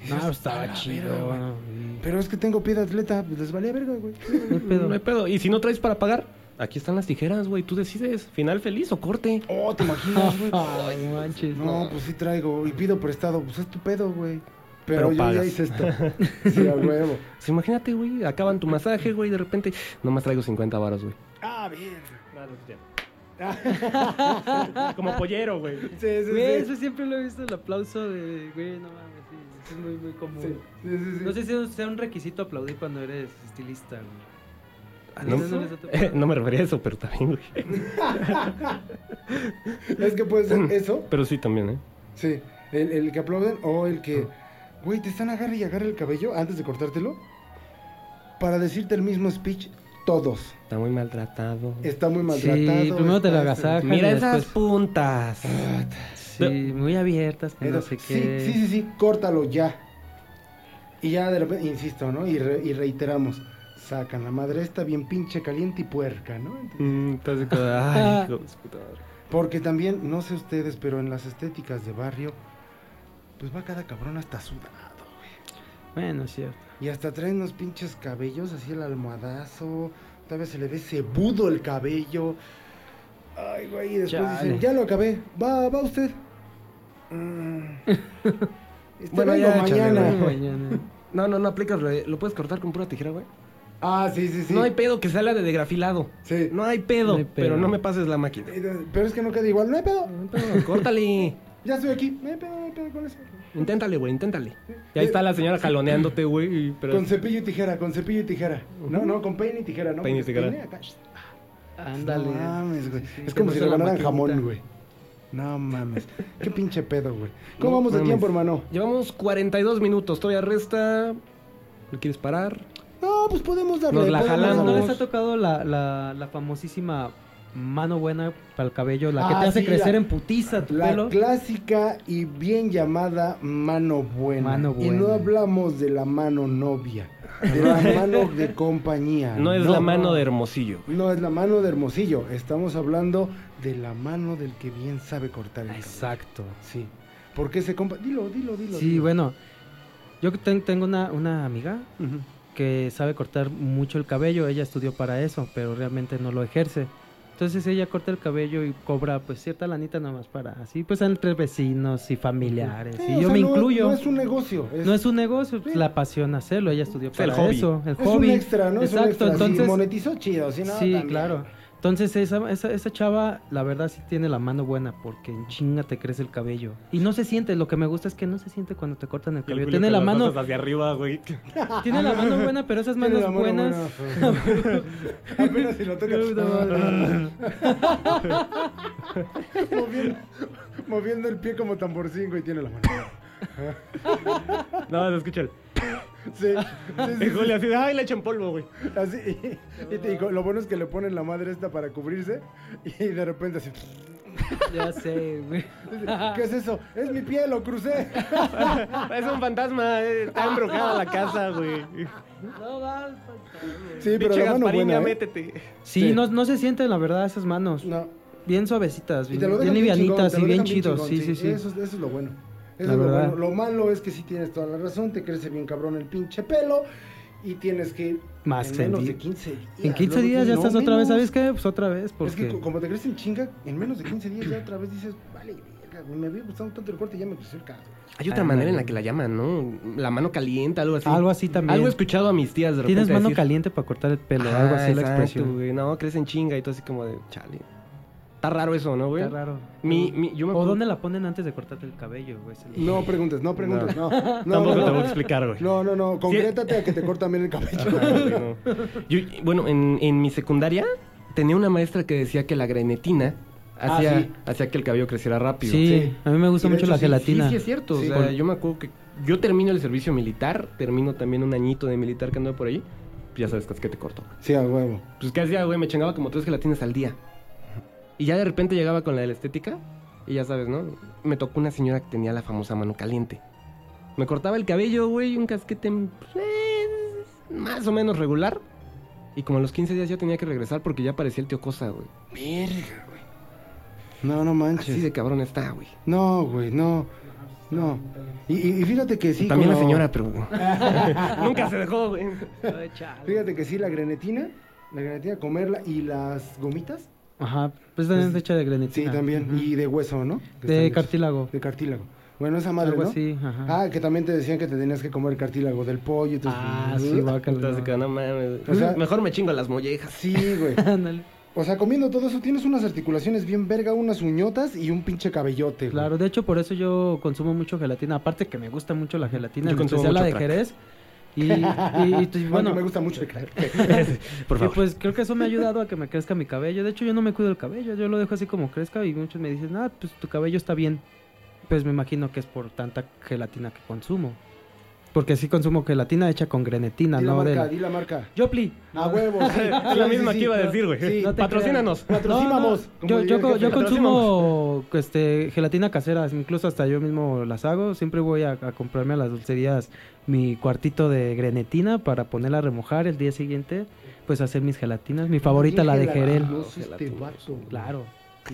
No, "A estaba chido. verga, güey". güey. Pero es que tengo pie de atleta, pues les valía verga, güey. No hay pedo. No hay pedo. Y si no traes para pagar, aquí están las tijeras, güey. Tú decides, final feliz o corte. Oh, ¿te imaginas, güey? Ay, no manches. No, pues sí traigo y pido prestado. Pues es tu pedo, güey. Pero, Pero yo ya pagas. hice esto. Sí, a huevo. Pues imagínate, güey, acaban tu masaje, güey, de repente, nomás traigo 50 varos, güey. Ah, bien. Como pollero, güey. Sí, sí, Güey, sí. eso siempre lo he visto, el aplauso de, güey, no mames, sí, eso es muy, muy común. Sí, sí, sí, sí. No sé si sea un requisito aplaudir cuando eres estilista, güey. No, ¿Eso no tocado? eh, no me refería a eso, pero también, güey. Es que puede ser eso. Pero sí también, ¿eh? Sí. El, el que aplauden o el que, güey, te están agarre y agarre el cabello antes de cortártelo. Para decirte el mismo speech, todos. Está muy maltratado. Está muy Sí, maltratado. primero te lo está- agasajan. Mira esas después- puntas. Sí, muy abiertas, que no sé Sí, qué. sí, sí, sí, córtalo ya. Y ya de repente, insisto, ¿no? Y, re- y reiteramos, sacan la madre esta bien pinche caliente y puerca, ¿no? Mm, Entonces, como, ay. Porque también, no sé ustedes, pero en las estéticas de barrio, pues va cada cabrón hasta sudado. Bueno, es cierto. Y hasta traen unos pinches cabellos, así el almohadazo. Tal vez se le ve cebudo el cabello. Ay, güey, y después Chale. dicen, ya lo acabé. Va, va usted. Mm. Este, Bueno, ya, mañana. Mañana. No, no, no aplicas, lo, lo puedes cortar con pura tijera, güey. Ah, sí, sí, sí. No hay pedo que salga de degrafilado. Sí. No hay pedo, No hay pedo. pero no me pases la máquina. Eh, Pero es que no queda igual. No hay pedo. No hay pedo, Córtale. Ya estoy aquí. No hay pedo, no con eso. Inténtale, güey, inténtale. Y ahí está la señora jaloneándote, güey. Pero... Con cepillo y tijera, con cepillo y tijera. No, no, con peine y tijera, ¿no? Peine y tijera. acá. Ándale. No mames, güey. Sí, sí, es como no si la regalaran jamón, güey. No mames. Qué pinche pedo, güey. ¿Cómo No vamos de tiempo, hermano? Llevamos 42 minutos, todavía resta. ¿No quieres parar? No, pues podemos darle. Nos la podemos ¿No, jalamos. darle. les ha tocado la, la, la famosísima mano buena para el cabello? La que Ah, te hace sí, crecer la- en putiza tu La pelo. clásica y bien llamada mano buena. Mano Y no buena. hablamos de la mano novia, de la mano de compañía. No es la mano de Hermosillo. No es la mano de Hermosillo. Estamos hablando de la mano del que bien sabe cortar el cabello. Exacto. Sí. ¿Por qué se compa? Dilo, dilo, dilo. Sí, dilo. bueno. Yo tengo una, una amiga que sabe cortar mucho el cabello. Ella estudió para eso, pero realmente no lo ejerce. Entonces ella corta el cabello y cobra pues cierta lanita nomás para así, pues entre vecinos y familiares. Sí, y yo sea, me no- incluyo. No es un negocio. Es, No es un negocio, pues, Sí. la pasión hacerlo. Ella estudió Es para el hobby. eso, el es hobby. un extra, ¿no? es un Exacto, extra. Si entonces monetizó chido, si no, sí, también. claro. Entonces esa, esa, esa chava, la verdad sí tiene la mano buena porque en chinga te crece el cabello. Y no se siente, lo que me gusta es que no se siente cuando te cortan el cabello. Tiene la mano, hacia arriba, güey. tiene la mano buena, pero esas Tiene manos la mano buenas. buena. Apenas si lo tocas. Moviendo, moviendo el pie como tamborcingo y tiene la mano. No, se escucha el. Sí, sí, sí, Y Julio así de, ay, le echan polvo, güey. Así, y, y te digo, lo bueno es que le ponen la madre esta para cubrirse y de repente así. Ya sé, güey. ¿Qué es eso? Es mi pie, lo crucé. Es un fantasma, eh, está embrujada la casa, güey. No va. Sí, pero Pinche la mano buena, ya ¿eh? métete. Sí, Sí. No, no se sienten la verdad esas manos. No. Bien suavecitas, Y bien, te lo bien livianitas chingón, y bien chidos. chingón, Sí, sí, sí. Eso, eso es lo bueno. Eso La es lo verdad. bueno. Lo malo es que sí tienes toda la razón, te crece bien cabrón el pinche pelo y tienes que ir Más en menos de 15 días. En 15 luego días ya no, estás otra vez. ¿sabes qué? Pues otra vez, Es porque... que co- como te crees en chinga, en menos de 15 días ya otra vez dices, vale. Me había gustado tanto el corte y ya me creció el cabello. Hay otra Ah, manera en la que la llaman, ¿no? La mano caliente, algo así. Algo así también. Algo he escuchado a mis tías de repente Tienes mano decir, caliente para cortar el pelo, "Ah, algo así la expresión. güey. No, crees en chinga y todo así como de, chale. Está raro eso, ¿no, güey? Está raro. Mi, mi, yo me ¿O dónde la ponen antes de cortarte el cabello, güey? El- No preguntes, no preguntes, no. No, Tampoco no, te no. voy a explicar, güey. No, no, no. Concrétate a que te cortan bien el cabello. Ajá, güey, no. Yo, bueno, en, en mi secundaria tenía una maestra que decía que la grenetina Ah, hacía, sí. hacía que el cabello creciera rápido. Sí, Sí. a mí me gusta mucho hecho la sí, Sí, gelatina. sí, es cierto. Sí. o sea, yo me acuerdo que yo termino el servicio militar, termino también un añito de militar que anduve por ahí. Pues ya sabes que te corto. Sí, a huevo. Pues ¿qué hacía, güey? Me chingaba como tres gelatinas al día. Y ya de repente llegaba con la de la estética. Y ya sabes, ¿no? Me tocó una señora que tenía la famosa mano caliente. Me cortaba el cabello, güey, un casquete pues, más o menos regular. Y como a los 15 días ya tenía que regresar porque ya parecía el tío Cosa, güey. Verga, güey. No, no Así manches. de cabrón está, güey. No, güey, no. No. Y, fíjate que sí. También la señora, pero... Nunca se dejó, güey. Fíjate que sí, la grenetina. La grenetina, comerla. Y las gomitas. Ajá, pues también es hecha de Sí, grenetina. también. Y de hueso, ¿no? Que De hechos. cartílago. De cartílago. Bueno, esa madre, Algo ¿no? así, ajá. Ah, que también te decían que te tenías que comer cartílago del pollo. Entonces, Ah, sí, guácala. Entonces, que no mames. O sea- Mejor me chingo las mollejas. Sí, güey. Ándale. O sea, comiendo todo eso tienes unas articulaciones bien verga, unas uñotas y un pinche cabellote. güey. Claro, de hecho por eso yo consumo mucho gelatina. Aparte que me gusta mucho la gelatina, Yo en especial la de crack. Jerez. Y, y- y, pues, bueno, me gusta mucho el crack. Por y, favor. pues creo que eso me ha ayudado a que me crezca mi cabello. De hecho yo no me cuido el cabello, yo lo dejo así como crezca y muchos me dicen, ah, pues tu cabello está bien. Pues me imagino que es por tanta gelatina que consumo. Porque sí consumo gelatina hecha con grenetina, Di la ¿no? De marca, la- di la marca. Yopli. A huevo, sí. Es la misma sí, que iba a decir, güey. No Patrocínanos. Patrocínanos. Yo, yo, yo consumo este, gelatina casera, incluso hasta yo mismo las hago. Siempre voy a, a comprarme a las dulcerías mi cuartito de grenetina para ponerla a remojar el día siguiente, pues hacer mis gelatinas. Mi favorita, la de Jerel. Este. Claro.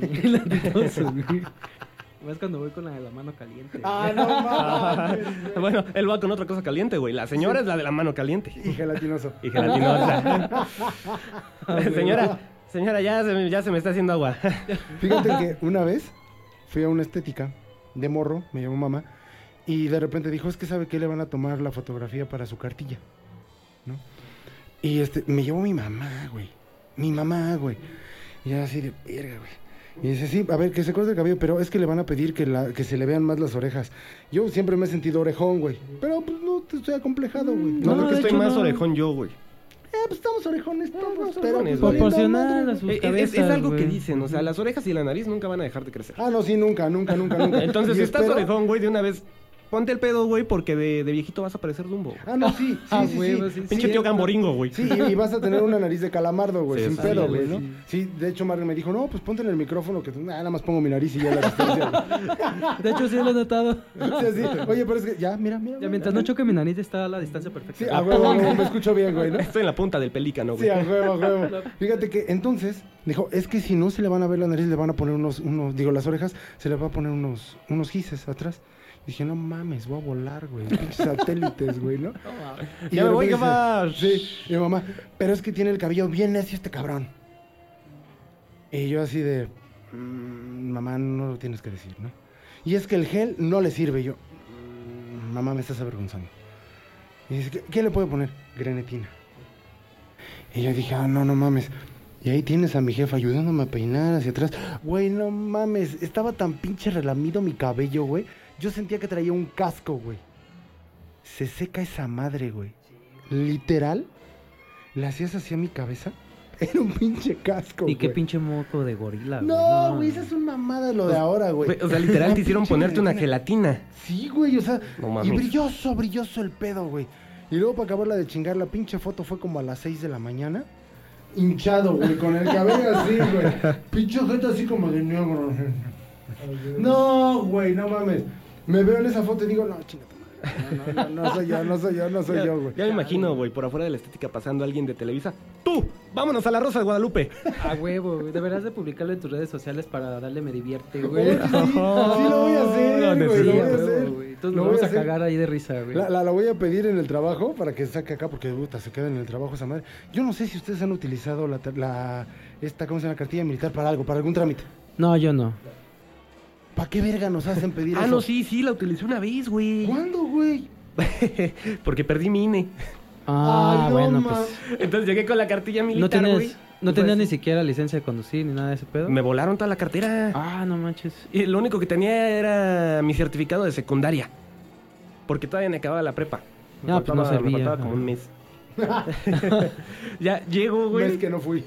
Más cuando voy con la de la mano caliente. Ah, no mames. Bueno, él va con otra cosa caliente, güey. La señora es la de la mano caliente. Y gelatinoso. Y gelatinosa. señora, señora, ya se, me- ya se me está haciendo agua. Fíjate que una vez fui a una estética de morro, me llamó mamá, y de repente dijo, es que sabe que le van a tomar la fotografía para su cartilla, ¿no? Y este, me llevó mi mamá, güey. Mi mamá, güey. Y así de verga, güey. Y dice, sí, a ver, que se corte el cabello, pero es que le van a pedir que, la, que se le vean más las orejas. Yo siempre me he sentido orejón, güey. Pero pues no te estoy acomplejado, güey. No, No, creo que estoy hecho, más no. orejón yo, güey. Eh, pues estamos orejones todos, estamos pero orejones, pues, Proporcional a sus Es, es- cabezas, es algo que dicen, o sea, las orejas y la nariz nunca van a dejar de crecer. Ah, no, sí, nunca, nunca, nunca, nunca. Entonces, Y si estás orejón, güey, de una vez, ponte el pedo, güey, porque de, de viejito vas a parecer Dumbo. Ah, no, sí, sí, Ah, sí, sí. sí, Pinche Sí, tío gamboringo, güey. Sí, y, vas a tener una nariz de calamardo, güey, Sí, sin sí, pedo, sí, güey, sí. ¿no? Sí, de hecho, Marga me dijo, no, pues ponte en el micrófono, que nada más pongo mi nariz y ya la distancia. güey". De hecho, sí lo he notado. Sí, así. Oye, pero es que, ya, mira, mira. Ya güey. mientras no choque mi nariz está a la distancia perfecta. Sí, a huevo, a huevo, me escucho bien, güey, ¿no? Estoy en la punta del pelícano, güey. Sí, a huevo, a huevo. Fíjate que entonces dijo, es que si no se le van a ver la nariz, le van a poner unos, unos, digo, las orejas, se le va a poner unos, unos gises atrás. Dije, no mames, voy a volar, güey. Satélites, güey, ¿no? Y Ya me voy, dice, Sí, y mi mamá, pero es que tiene el cabello bien necio este cabrón. Y yo así de, "Mm, mamá, no lo tienes que decir, ¿no? Y es que el gel no le sirve. Y yo, "Mm, mamá, me estás avergonzando. Y dice, ¿qué, qué le puedo poner? Grenetina. Y yo dije, ah, no, no mames. Y ahí tienes a mi jefa ayudándome a peinar hacia atrás. Güey, no mames. Estaba tan pinche relamido mi cabello, güey. Yo sentía que traía un casco, güey. Se seca esa madre, güey. Literal. Le hacías así a mi cabeza. Era un pinche casco, Y qué güey. pinche moco de gorila, güey. No, güey, esa es una mamada lo de ahora, güey. Güey, O sea, literal te hicieron ponerte una gelatina. Sí, güey, o sea, No y brilloso, brilloso el pedo, güey. Y luego para acabarla de chingar, la pinche foto fue como a las 6 de la mañana. Hinchado, güey, con el cabello así, güey. Pinche gente así como de negro. No, güey, no mames. Me veo en esa foto y digo, no, chinga tu madre. No, no, no, no soy yo, no soy yo, no soy Ya, yo, güey. ya me imagino, güey, por afuera de la estética pasando alguien de Televisa. ¡Tú! ¡Vámonos a la Rosa de Guadalupe! A huevo, güey. Deberás de publicarlo en tus redes sociales para darle me divierte, Güey, sí, sí lo voy a hacer, No, güey, sí, lo voy a a hacer. güey. Entonces Lo nos vamos a a cagar ahí de risa, güey. La, la, la voy a pedir en el trabajo para que saque acá porque puta, se queda en el trabajo esa madre. Yo no sé si ustedes han utilizado la, la esta, ¿cómo se llama? Cartilla militar para algo, para algún trámite. No, yo no. ¿Para qué verga nos hacen pedir Ah, eso? no, sí, sí, la utilicé una vez, güey. ¿Cuándo, güey? Porque perdí mi INE. Ah, Ay, no, bueno, pues. Entonces llegué con la cartilla No militar, güey. tienes, no Y tenías ni siquiera licencia de conducir ni nada de ese pedo. Me volaron toda la cartera. Ah, no manches. Y lo único que tenía era mi certificado de secundaria. Porque todavía me acababa la prepa. Me Ah, pues no faltaba- me faltaba como un mes. ya llego, Mes güey. que no fui.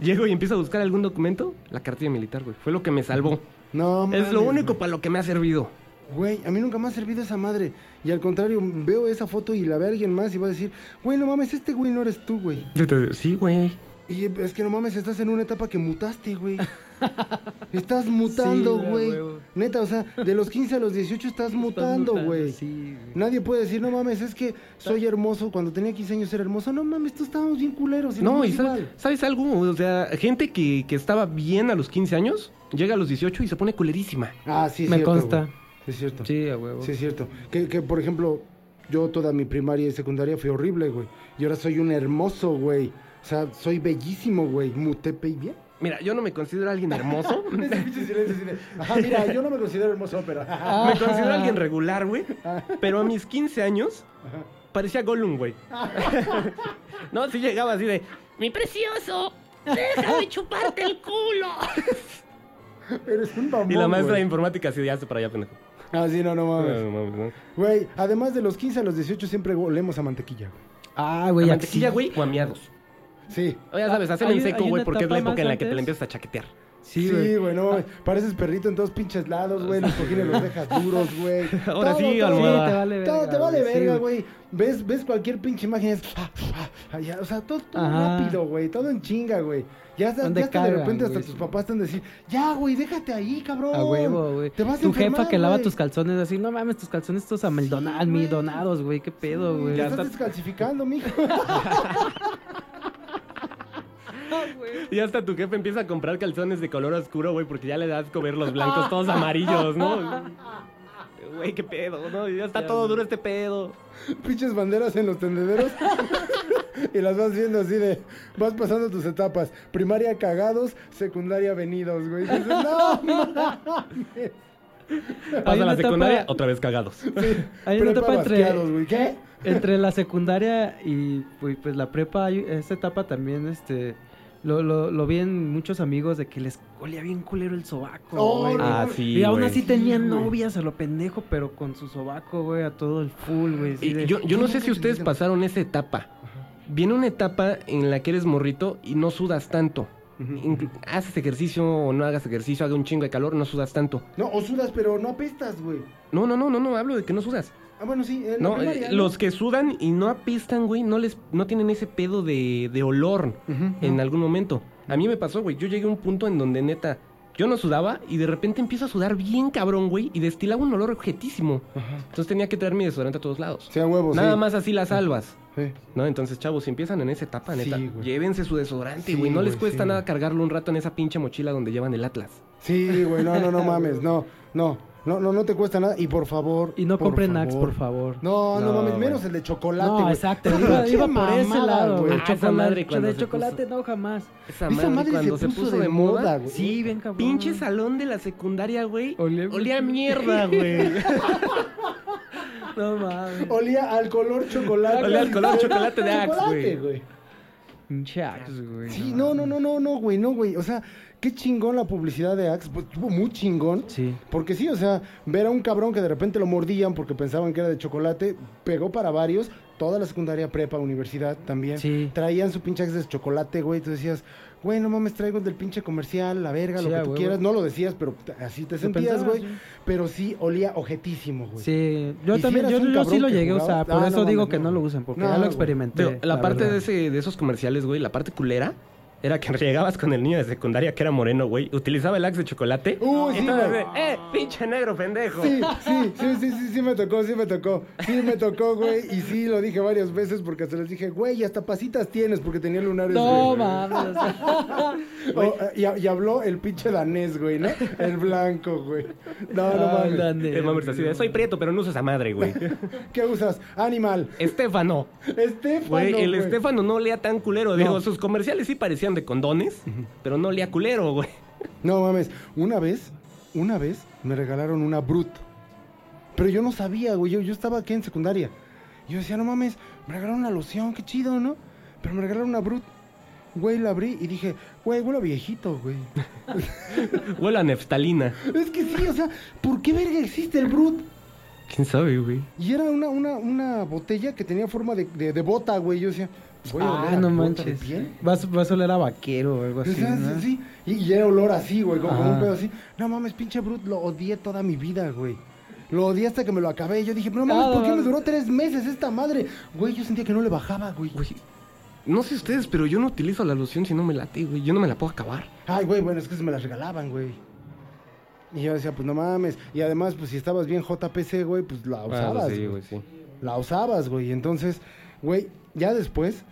Llego y empiezo a buscar algún documento. La cartilla militar, güey. Fue lo que me salvó. No, es lo mames, único güey. para lo que me ha servido. Güey, a mí nunca me ha servido esa madre. Y al contrario, veo esa foto y la ve alguien más y va a decir, güey, no mames, este güey no eres tú, güey. Sí, güey. Y es que no mames, estás en una etapa que mutaste, güey. Estás mutando, Sí, güey. Neta, o sea, de los 15 a los 18 estás mutando, güey. Sí, güey. Nadie puede decir, no mames, es que soy hermoso. Cuando tenía 15 años era hermoso. No mames, tú estábamos bien culeros. No, y sabes. ¿sabes algo? O sea, gente que, que estaba bien a los 15 años, llega a los 18 y se pone culerísima. Ah, sí, es Me cierto, consta. güey. Es cierto. Sí, a huevo. Sí, es cierto. Que, que, por ejemplo, yo toda mi primaria y secundaria fue horrible, güey. Y ahora soy un hermoso, güey. O sea, soy bellísimo, güey. Mutepe y bien. Mira, yo no me considero alguien hermoso. Ese pinche silencio así de, Ajá, mira, yo no me considero hermoso, pero... me considero alguien regular, güey. Pero a mis 15 años parecía Gollum, güey. no, sí llegaba así de, mi precioso, déjame chuparte el culo. Eres un mamón, y la maestra de güey. informática así de, hazte para allá, pendejo. Ah, sí, no, no mames. no mames, no. Güey, además de los 15 a los 18 siempre olemos a mantequilla, güey. Ah, ¿A güey, mantequilla, aquí- güey, o a miados? Sí. O ya sabes, hacen Hay- en seco, güey, porque es la época en la que te la empiezas a chaquetear. Sí, Sí, güey. güey, no mames. Pareces perrito en todos pinches lados, güey. Los cojines los dejas duros, güey. Ahora Todo, sí, todo. Sí, te vale Todo verga, te vale güey, sí, verga, güey. Ves, ves cualquier pinche imagen, es... allá, o sea, todo, todo rápido, güey. Todo en chinga, güey. Ya, hasta, ¿Dónde ya hasta de repente hasta tus papás están a decir, ya, güey, déjate ahí, cabrón. A huevo, güey. Te vas a Tu jefa enfermar, que lava tus calzones así, no mames, tus calzones todos amildonados, güey. almidonados, güey, qué pedo, Sí, güey. Ya estás está- descalcificando, mijo. Y hasta tu jefe empieza a comprar calzones de color oscuro, güey, porque ya le das asco ver los blancos todos amarillos, ¿no? Güey, qué pedo, ¿no? Ya está todo duro este pedo. pinches banderas en los tendederos. y las vas viendo así de. Vas pasando tus etapas. Primaria cagados, secundaria venidos, güey. Y dices, no, mames. Pasa la etapa- secundaria, otra vez cagados. Hay una etapa entre. ¿Qué? entre la secundaria y pues, pues, la prepa, hay esta etapa también, este, lo, lo, lo vi en muchos amigos de que les olía bien culero el sobaco, Oh, Ah, sí, y aún así tenían novias a lo pendejo, pero con su sobaco, güey, a todo el full, güey. de- yo, yo no sé si ustedes pasaron esa etapa. Viene una etapa en la que eres morrito y no sudas tanto. Haces ejercicio o no hagas ejercicio, haga un chingo de calor, no sudas tanto. No, o sudas, pero no apestas, güey. No, no, no, no, no, hablo de que no sudas. Ah, bueno, sí. En la No, primaria, eh, los que sudan y no apestan, güey, no les, no tienen ese pedo de, de olor en algún momento. A mí me pasó, güey, yo llegué a un punto en donde neta, yo no sudaba y de repente empiezo a sudar bien cabrón, güey, y destilaba un olor objetísimo. Entonces tenía que traer mi desodorante a todos lados. Sí, a huevo, Nada sí. más así las salvas. Sí. ¿No? Entonces, chavos, si empiezan en esa etapa, neta, llévense su desodorante, güey. no les güey, cuesta nada cargarlo un rato en esa pinche mochila donde llevan el Atlas. Sí, güey, no, no, no mames, no, no, no, no, no te cuesta nada. Y por favor. Y no compren Axe, por favor. No, no, No, mames, menos el de chocolate, No, güey. exacto, Esa iba, iba por ese mamada, lado, güey. Ah, esa Chocolate, madre cuando de chocolate puso- no jamás. Esa, Esa madre, madre cuando se se, puso de de moda. moda, güey. Sí, bien cabrón. Pinche salón de la secundaria, güey. Olía- mierda, güey. No mames. Olía al color chocolate. Olía al color chocolate de Axe, güey. Pinche Axe, güey. Sí, no, no, no, no, no, güey, no, güey. O sea, qué chingón la publicidad de Axe. Pues estuvo muy chingón. Sí. Porque sí, o sea, ver a un cabrón que de repente lo mordían porque pensaban que era de chocolate, pegó para varios. Toda la secundaria, prepa, universidad también. Sí. Traían su pinche Axe de chocolate, güey. Tú decías, güey, no mames, traigo el del pinche comercial, la verga, Sí, lo que tú quieras. No lo decías, pero así te sentías, güey. sí. Pero sí olía ojetísimo, güey. Sí, yo ¿Y si también, yo, sí lo llegué a usar, por Ah, eso no digo mames, que no. no lo usen, porque No, ya lo experimenté. Digo, la, parte verdad. de, ese, de esos comerciales, güey, la parte culera, era que llegabas con el niño de secundaria que era moreno, güey. Utilizaba el Axe de chocolate. Uy, y sí, de, ¡eh, pinche negro pendejo! Sí, sí, sí, sí, sí, sí me tocó, sí me tocó. Sí me tocó, güey. Y sí lo dije varias veces porque hasta les dije, güey, hasta pasitas tienes porque tenía lunares. No mames. Y, y habló el pinche danés, güey, ¿no? El blanco, güey. No, no Ay, mames. El mames así de, soy prieto, pero no uso esa madre, güey. ¿Qué usas? Animal. Estéfano. Estefano. Güey, el güey. Estéfano no olía tan culero. Digo, sus comerciales sí parecían de condones, pero no olía culero, güey. No mames. Una vez una vez me regalaron una Brut. Pero yo no sabía, güey. Yo, yo estaba aquí en secundaria. Y yo decía, no mames, me regalaron una loción, qué chido, ¿no? Pero me regalaron una Brut. Güey, la abrí y dije, güey, huele a viejito, güey. Huele a neftalina. es que sí, o sea, ¿por qué verga existe el Brut? ¿Quién sabe, güey? Y era una, una, una botella que tenía forma de, de, de bota, güey. Yo decía, voy a oler Ah, a no de manches. piel. Vas, vas a oler a vaquero o algo así. ¿no? sí, sí. Y, y era olor así, güey, como, como un pedo así. No mames, pinche Brut, lo odié toda mi vida, güey. Lo odié hasta que me lo acabé. Yo dije, no mames, Ah, ¿por qué me duró tres meses esta madre? Güey, yo sentía que no le bajaba, güey. Güey, no sé ustedes, pero yo no utilizo la loción si no me late, güey. Yo no me la puedo acabar. Ay, güey, bueno, es que se me las regalaban, güey. Y yo decía, pues no mames. Y además, pues si estabas bien JPC, güey, pues la usabas. Ah, sí, güey, sí. La usabas, güey. Entonces, güey, ya después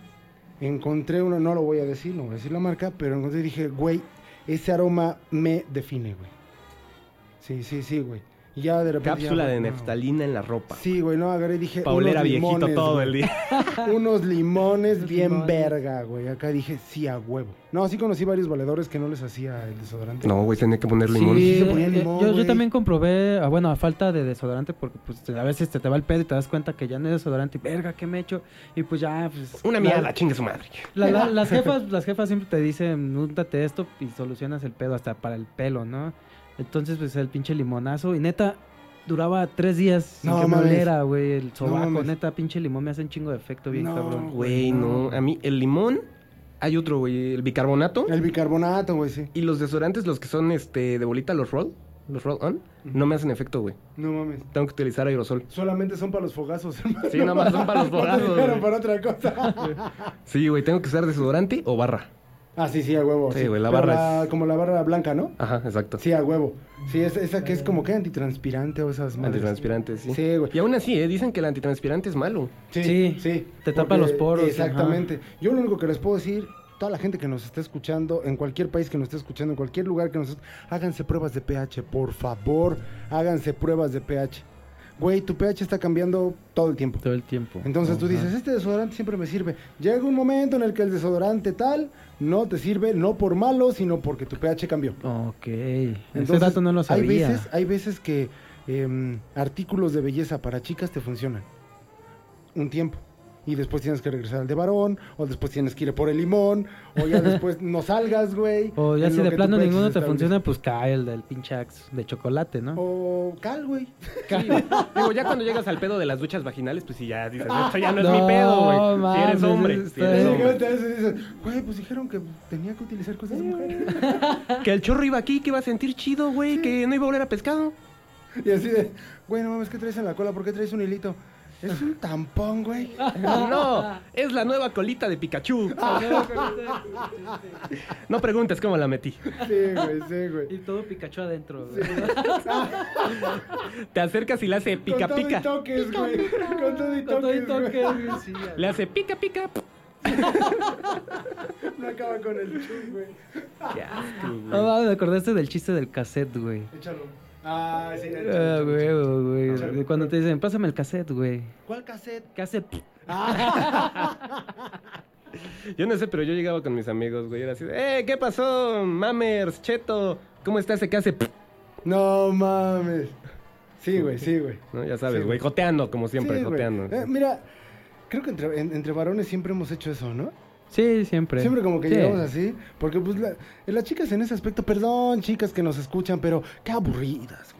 encontré uno, no lo voy a decir, no voy a decir la marca, pero y dije, güey, ese aroma me define, güey. Sí, sí, sí, güey. Y ya de repente. Cápsula ya, de no. neftalina en la ropa. Sí, güey, no, agarré y dije. Paulera unos viejito limones, todo güey. el día. Unos limones bien limones. verga, güey. Acá dije, sí, a huevo. No, sí conocí varios valedores que no les hacía el desodorante. No, güey, tenía que poner limón. Sí, se eh, ponía limón, yo, también comprobé, ah, bueno, a falta de desodorante, porque pues a veces te, te va el pedo y te das cuenta que ya no hay desodorante y verga, ¿qué me he hecho? Y pues ya, pues. Una la- mierda, chingue su madre. la- la- las jefas, las jefas siempre te dicen, úntate esto y solucionas el pedo hasta para el pelo, ¿no? Entonces, pues el pinche limonazo. Y neta, duraba tres días sin No que me mames. oliera, güey. El sobaco, mames. neta, pinche limón me hace un chingo de efecto bien No, cabrón. Güey, no. A mí, el limón, hay otro, güey, el bicarbonato. El bicarbonato, güey, sí. Y los desodorantes, los que son este de bolita, los roll, los roll on, no me hacen efecto, güey. No mames. Tengo que utilizar aerosol. Solamente son para los fogazos, hermano. Sí, nada más son para los No fogazos, güey. para otra cosa. Sí, güey, tengo que usar desodorante o barra. Ah, sí, sí, a huevo. Sí, güey, la Pero barra es- Como la barra blanca, ¿no? Ajá, exacto. Sí, a huevo. Sí, esa, esa que es como que antitranspirante o esas madres. Antitranspirante, sí. Sí, güey. Y aún así, ¿eh? dicen que el antitranspirante es malo. Sí, Sí, sí. te tapa porque- los poros, Exactamente. Yo lo único que les puedo decir, toda la gente que nos está escuchando, en cualquier país que nos esté escuchando, en cualquier lugar que nos esté, háganse pruebas de pH, por favor, háganse pruebas de pH. Güey, tu pH está cambiando todo el tiempo. Todo el tiempo. Entonces tú Ajá. dices, este desodorante siempre me sirve. Llega un momento en el que el desodorante tal no te sirve, no por malo, sino porque tu pH cambió. Ok. Ese Entonces, dato no lo sabía. Hay veces, hay veces que em, artículos de belleza para chicas te funcionan un tiempo. Y después tienes que regresar al de varón, o después tienes que ir por el limón, o ya después no salgas, güey. O ya si de plano ninguno te funciona, pues cae el del pinche Axe de chocolate, ¿no? O cal, güey. Sí. Digo, ya cuando llegas al pedo de las duchas vaginales, pues sí, ya dices, esto ya no es mi pedo, güey. Si eres mames, hombre, eso si está eres hombre. güey, pues dijeron que tenía que utilizar cosas de mujer. Que el chorro iba aquí, que iba a sentir chido, güey, que no iba a oler a pescado. Y así de, güey, no mames, ¿qué traes en la cola? ¿Por qué traes un hilito? Es un tampón, güey. No, es la nueva colita de Pikachu. No preguntes cómo la metí. Sí, güey, sí, güey. Y todo Pikachu adentro. Te acercas y le hace pica Con todo y pica. toques, güey. Con todo y Con todo y toques, güey. toques, sí. Le hace pica pica. No acaba con el chum, güey. Qué asco, No, güey. me acordaste del chiste del cassette, güey. Échalo. Ah, sí, Ah, échalo. güey, güey. Échalo. De Cuando te dicen, pásame el cassette, güey. ¿Cuál cassette? Cassette. Yo no sé, pero yo llegaba con mis amigos, güey. Era así, de, ¡eh, qué pasó, mamers, cheto! ¿Cómo está ese que hace? No mames. Sí, güey, sí, güey. ¿No? Ya sabes, Sí, güey, joteando, como siempre, Sí, güey. joteando. Eh, mira, creo que entre, en- entre varones siempre hemos hecho eso, ¿no? Sí, siempre. Siempre como que Sí. llegamos así, porque pues la- las chicas en ese aspecto, perdón, chicas que nos escuchan, pero qué aburridas,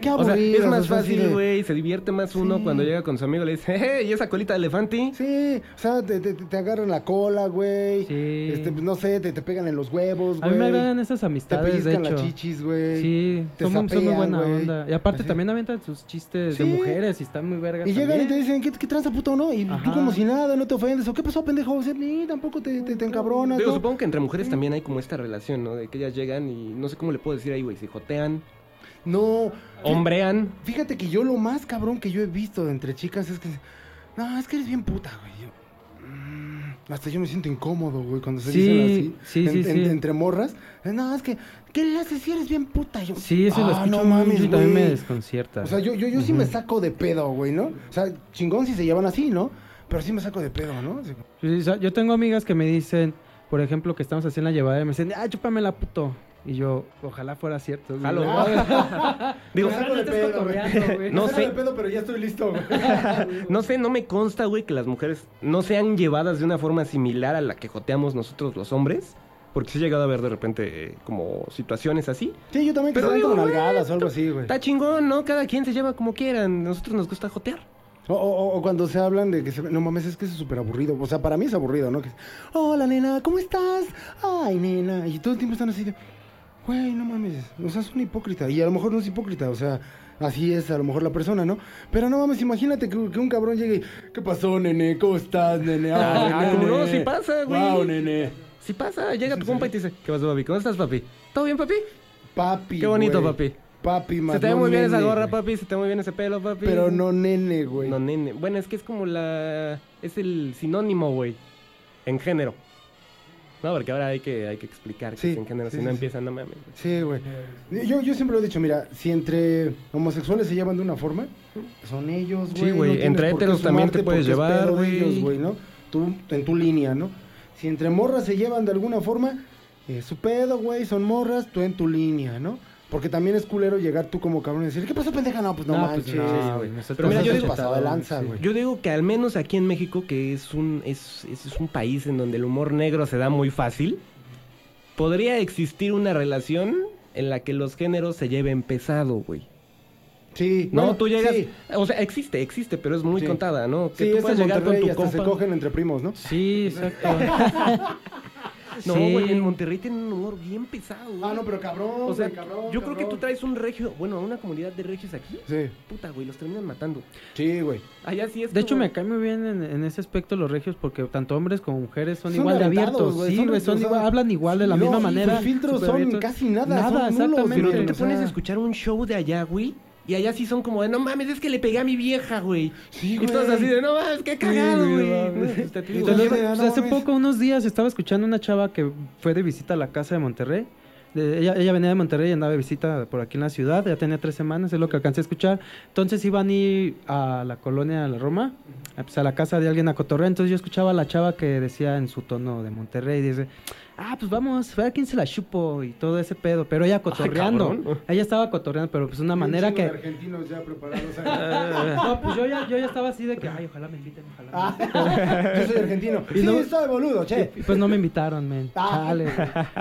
Qué O sea, aburridas. es más o sea, así fácil, de- güey, se divierte más uno Sí. cuando llega con su amigo y le dice, ¡eh, y esa colita de elefante! Sí, o sea, te, te- te agarran la cola, güey. Sí. Este, pues, no sé, te, te pegan en los huevos, A güey. mí me agradan esas Te amistades, de pellizcan hecho. las chichis, güey. Sí, Te son, muy- son muy sapean, buena onda. Y aparte Así. también avientan sus chistes Sí. de mujeres y están muy vergas Y llegan y te dicen, ¿qué, qué tranza, puto, no? Y tú como si nada, no te ofendes. ¿O qué pasó, pendejo? O sea, ni tampoco te, te, te encabronas, Digo, ¿no? supongo que entre mujeres también hay como esta relación, ¿no? De que ellas llegan y no sé cómo le puedo decir ahí, güey, si jotean, No. hombrean. Fíjate que yo lo más cabrón que yo he visto entre chicas es que... No, es que eres bien puta, güey. Mm, hasta yo me siento incómodo, güey, cuando se Sí, dicen así. sí, en- sí, en- sí. Entre morras. Eh, No, es que... ¿Qué le haces si eres bien puta? Yo, Sí, eso lo "Ah, escucho no mames, y también me güey". desconcierta. O sea, yo, yo, yo sí me saco de pedo, güey, ¿no? O sea, chingón si se llevan así, ¿no? Pero sí me saco de pedo, ¿no? Así- yo tengo amigas que me dicen, por ejemplo, que estamos haciendo la llevada y me dicen, ah, chúpamela, puto. Y yo, ojalá fuera cierto. Jalo. Digo, pedo, güey. cotorreando, güey. No sé. de pedo, pero ya estoy listo, güey. no sé, no me consta, güey, que las mujeres no sean llevadas de una forma similar a la que joteamos nosotros los hombres. Porque sí he llegado a ver de repente eh, como situaciones así. Sí, yo también que Pero se dan digo, güey, nalgadas o algo así, güey. Está chingón, ¿no? Cada quien se lleva como quieran. Nosotros nos gusta jotear. O, o- o cuando se hablan de que se... No mames, es que es súper aburrido. O sea, para mí es aburrido, ¿no? Que es, Hola, nena, ¿cómo estás? Ay, nena. Y todo el tiempo están así de... Güey, no mames. O sea, es un hipócrita. Y a lo mejor no es hipócrita, o sea... Así es a lo mejor la persona, ¿no? Pero no mames, imagínate que, que un cabrón llegue y... ¿Qué pasó, nene? ¿Cómo estás, nene? Ah, como no, sí pasa, güey. Wow, nene. Si pasa, llega tu compa y te dice, ¿qué pasó, papi? ¿Cómo estás, papi? ¿Todo bien, papi? Papi, Qué bonito, güey. papi. Papi, más Se te ve no muy bien esa gorra, güey. papi. Se te ve muy bien ese pelo, papi. Pero no nene, güey. No, nene. Bueno, es que es como la... Es el sinónimo, güey. En género. No, porque ahora hay que, hay que explicar que Sí, en género. sí, si no sí, empiezan, no mames. güey. Sí, güey. Yo, yo siempre lo he dicho, mira, si entre homosexuales se llevan de una forma, son ellos, güey. Sí, güey, entre héteros también te puedes llevar, güey. ellos, güey, ¿no? Tú, en tu línea, ¿no? Si entre morras se llevan de alguna forma, es su pedo, güey, son morras, tú en tu línea, ¿no? Porque también es culero llegar tú como cabrón y decir, ¿qué pasó, pendeja? No, pues no, No, pues manches. no, güey. güey, eso Pero mira, yo digo- pasado de lanza, Sí. güey. Yo digo que al menos aquí en México, que es un, es, es, es un país en donde el humor negro se da muy fácil, podría existir una relación en la que los géneros se lleven pesado, güey. Sí, No, bueno, tú llegas... Sí, O sea, existe, existe, pero es muy Sí. contada, ¿no? Que sí tú es puedes en llegar con tu hasta se compa... cogen entre primos, ¿no? Sí, exacto. No, Sí. güey, en Monterrey tienen un humor bien pesado, güey. Ah, no, pero cabrón, O sea, güey, cabrón, yo creo que tú traes un regio... Bueno, una comunidad de regios aquí... Sí, Puta, güey, los terminan matando. sí, güey. Allá sí es De hecho, me cae muy bien en, en ese aspecto los regios porque tanto hombres como mujeres son, Son igual de abiertos. güey, sí, son güey, son igual, hablan igual de la no, misma manera. sus filtros son abiertos. casi nada, Nada, son nulos, exactamente. Pero tú te pones a escuchar un show de allá, güey. Y allá sí son como de, no mames, es que le pegué a mi vieja, güey. Sí, Y todos así de, no mames, qué cagado, güey. pues, hace poco, unos días, estaba escuchando una chava que fue de visita a la casa de Monterrey. De- ella, ella venía de Monterrey y andaba de visita por aquí en la ciudad. Ya tenía tres semanas, es lo que alcancé a escuchar. Entonces iban a ir a la colonia de la Roma, a, pues, a la casa de alguien a cotorrear. Entonces yo escuchaba a la chava que decía en su tono de Monterrey, dice, ah, pues vamos, a ver quién se la chupo y todo ese pedo. Pero ella cotorreando. cabrón. ella estaba cotorreando, pero pues una Un manera que... argentinos ya preparados. ¿eh? No, pues yo ya, yo ya estaba así de que, ay, ojalá me inviten, ojalá. me inviten". Ah, yo soy argentino. Y sí, no- soy boludo, che. Y pues no me invitaron, men. Ah. Chale.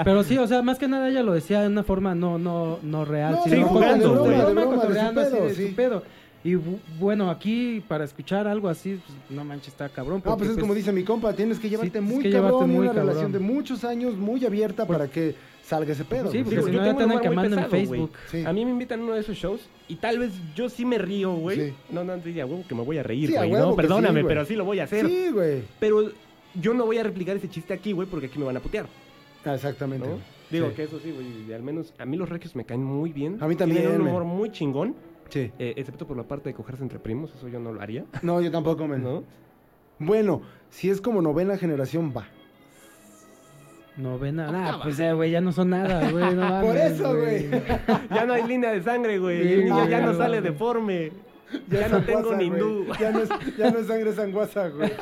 Pero sí, o sea, más que nada ella lo decía de una forma no, no, no real. No, sino sí, jugando, de broma, de broma, de su cotorreando así de sí. su pedo. Y bu- bueno, aquí para escuchar algo así, pues, no manches, está cabrón. No, porque, pues es como dice mi compa, tienes que llevarte muy que cabrón llevarte muy una cabrón. relación de muchos años muy abierta para que salga ese pedo. Sí, porque Digo, si yo no ya tengo te quemando en. Facebook. Sí. A mí me invitan a uno de esos shows y tal vez yo sí me río, güey. Sí. No, no, diría, huevo, que me voy a reír, Sí, güey. no, que sí, perdóname, pero sí lo voy a hacer. Sí, güey. Pero yo no voy a replicar ese chiste aquí, güey, porque aquí me van a putear, Ah, Exactamente. ¿no? Digo Sí. que eso sí, güey. y Al menos a mí los regios me caen muy bien. A mí también, Tienen un humor muy chingón, Sí. eh, excepto por la parte de cogerse entre primos. Eso yo no lo haría, No, yo tampoco, men. ¿no? Bueno, si es como novena generación, va. Novena. Nah, pues eh, güey, ya no son nada, güey. No Por mames, eso, güey. Ya no hay línea de sangre, güey. Sí, El niño ya no sale deforme. Ya, es no tengo ni hindú. Ya no es, ya no es sangre sanguaza, güey.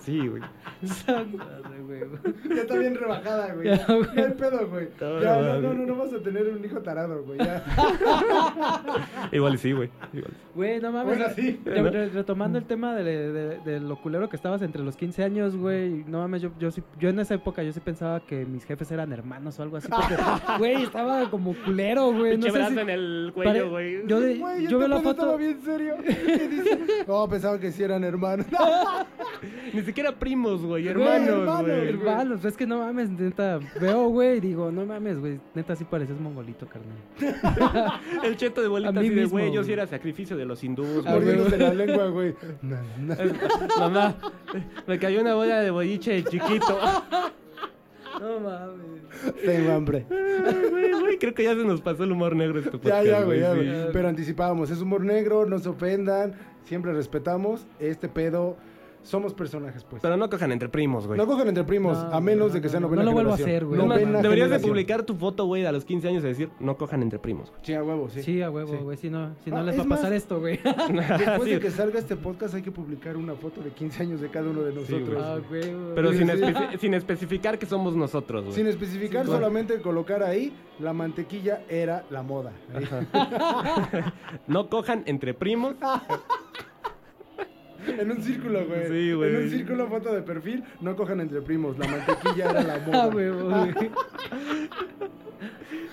Sí, güey. güey. Ya está bien rebajada, güey. Ya, güey. No hay pedo, güey. No, Ya, no, no, no, mames. no, no vas a tener un hijo tarado, güey. Ya. Igual sí, güey. Igual. Güey, no mames. Bueno, sí. Re- re- retomando el tema de, de- de lo culero que estabas entre los 15 años, güey. No mames, yo, yo, sí, yo en esa época yo sí pensaba que mis jefes eran hermanos o algo así. Porque, güey, estaba como culero, güey. No sé si- en el pare- cuello, güey. Yo, Güey, yo veo la estaba foto. bien serio. ¿Qué dice? No, pensaba que sí eran hermanos. Ni siquiera primos, güey. Hermanos, hermanos, güey. Hermanos, es que no mames, neta. Veo, güey, y digo, no mames, güey. Neta, sí pareces mongolito, carnal. El cheto de A bolita mí así de, güey, yo sí era sacrificio de los hindús, A güey. Mordiéndose la lengua, güey. Mamá, me cayó una bola de boliche chiquito. No mames. Tengo hambre. Güey, güey, creo que ya se nos pasó el humor negro este Ya, podcast, ya, güey, ya, sí. güey. Pero anticipábamos, es humor negro, no se ofendan, siempre respetamos. Este pedo somos personajes, pues. Pero no cojan entre primos, güey. no cojan entre primos, No, a menos no, de que sea no, novena no lo vuelvo a hacer, güey. Novena deberías de publicar tu foto, güey, a los 15 años y decir, no cojan entre primos, güey. Sí, a huevo, sí. Sí, a huevo, Sí. güey. Si no, si no Ah, les es va a pasar más- esto, güey. Después Sí. de que salga este podcast hay que publicar una foto de 15 años de cada uno de nosotros. güey. Ah, güey, güey. Pero sin, Sí. sin especificar que somos nosotros, güey. Sin especificar, Sí, solamente colocar ahí, la mantequilla era la moda. No cojan entre primos. En un círculo, güey. Sí, güey. En un círculo, foto de perfil, no cojan entre primos. La mantequilla era la moda. Ah, güey, güey.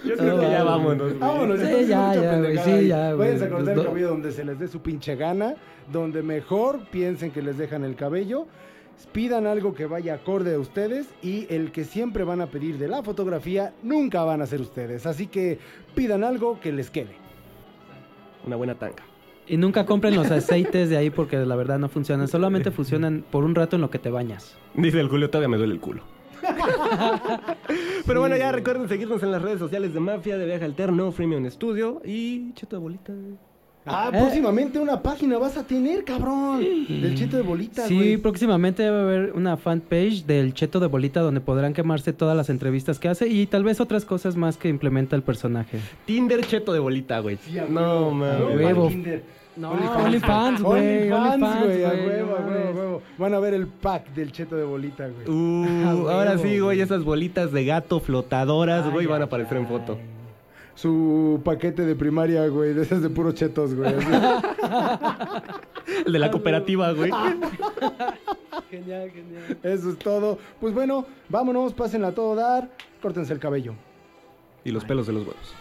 Yo creo que Ah, ya güey. vámonos, güey. Vámonos, Sí, ya, ya, güey, sí, ahí. ya, güey. Váyanse a cortar el cabello donde se les dé su pinche gana, donde mejor piensen que les dejan el cabello. Pidan algo que vaya acorde a ustedes y el que siempre van a pedir de la fotografía nunca van a ser ustedes. Así que pidan algo que les quede. Una buena tanga. Y nunca compren los aceites de ahí porque la verdad no funcionan. Solamente funcionan por un rato en lo que te bañas. Dice el Julio, todavía me duele el culo. Pero bueno, ya recuerden seguirnos en las redes sociales de Mafia, de Viaje Alterno, Freemium Studio y Cheto de Bolita. Ah, Eh. próximamente una página vas a tener, cabrón. Del chito de bolita, Sí, güey. próximamente va a haber una fanpage del Cheto de Bolita donde podrán quemarse todas las entrevistas que hace y tal vez otras cosas más que implementa el personaje. Tinder Cheto de Bolita, güey. Sí, no. No, huevo. No, OnlyFans, güey, OnlyFans, güey, a huevo, a huevo, a huevo. Van a ver el pack del cheto de bolita, güey. Uh, Ah, ahora sí, güey, esas bolitas de gato flotadoras, güey, van a ay, aparecer en ay. foto. Su paquete de primaria, güey, de esas de puros chetos, güey. así. El de la cooperativa, güey. Genial, genial. Eso es todo. Pues bueno, vámonos, pásenla a todo dar, córtense el cabello. Y los pelos de los huevos.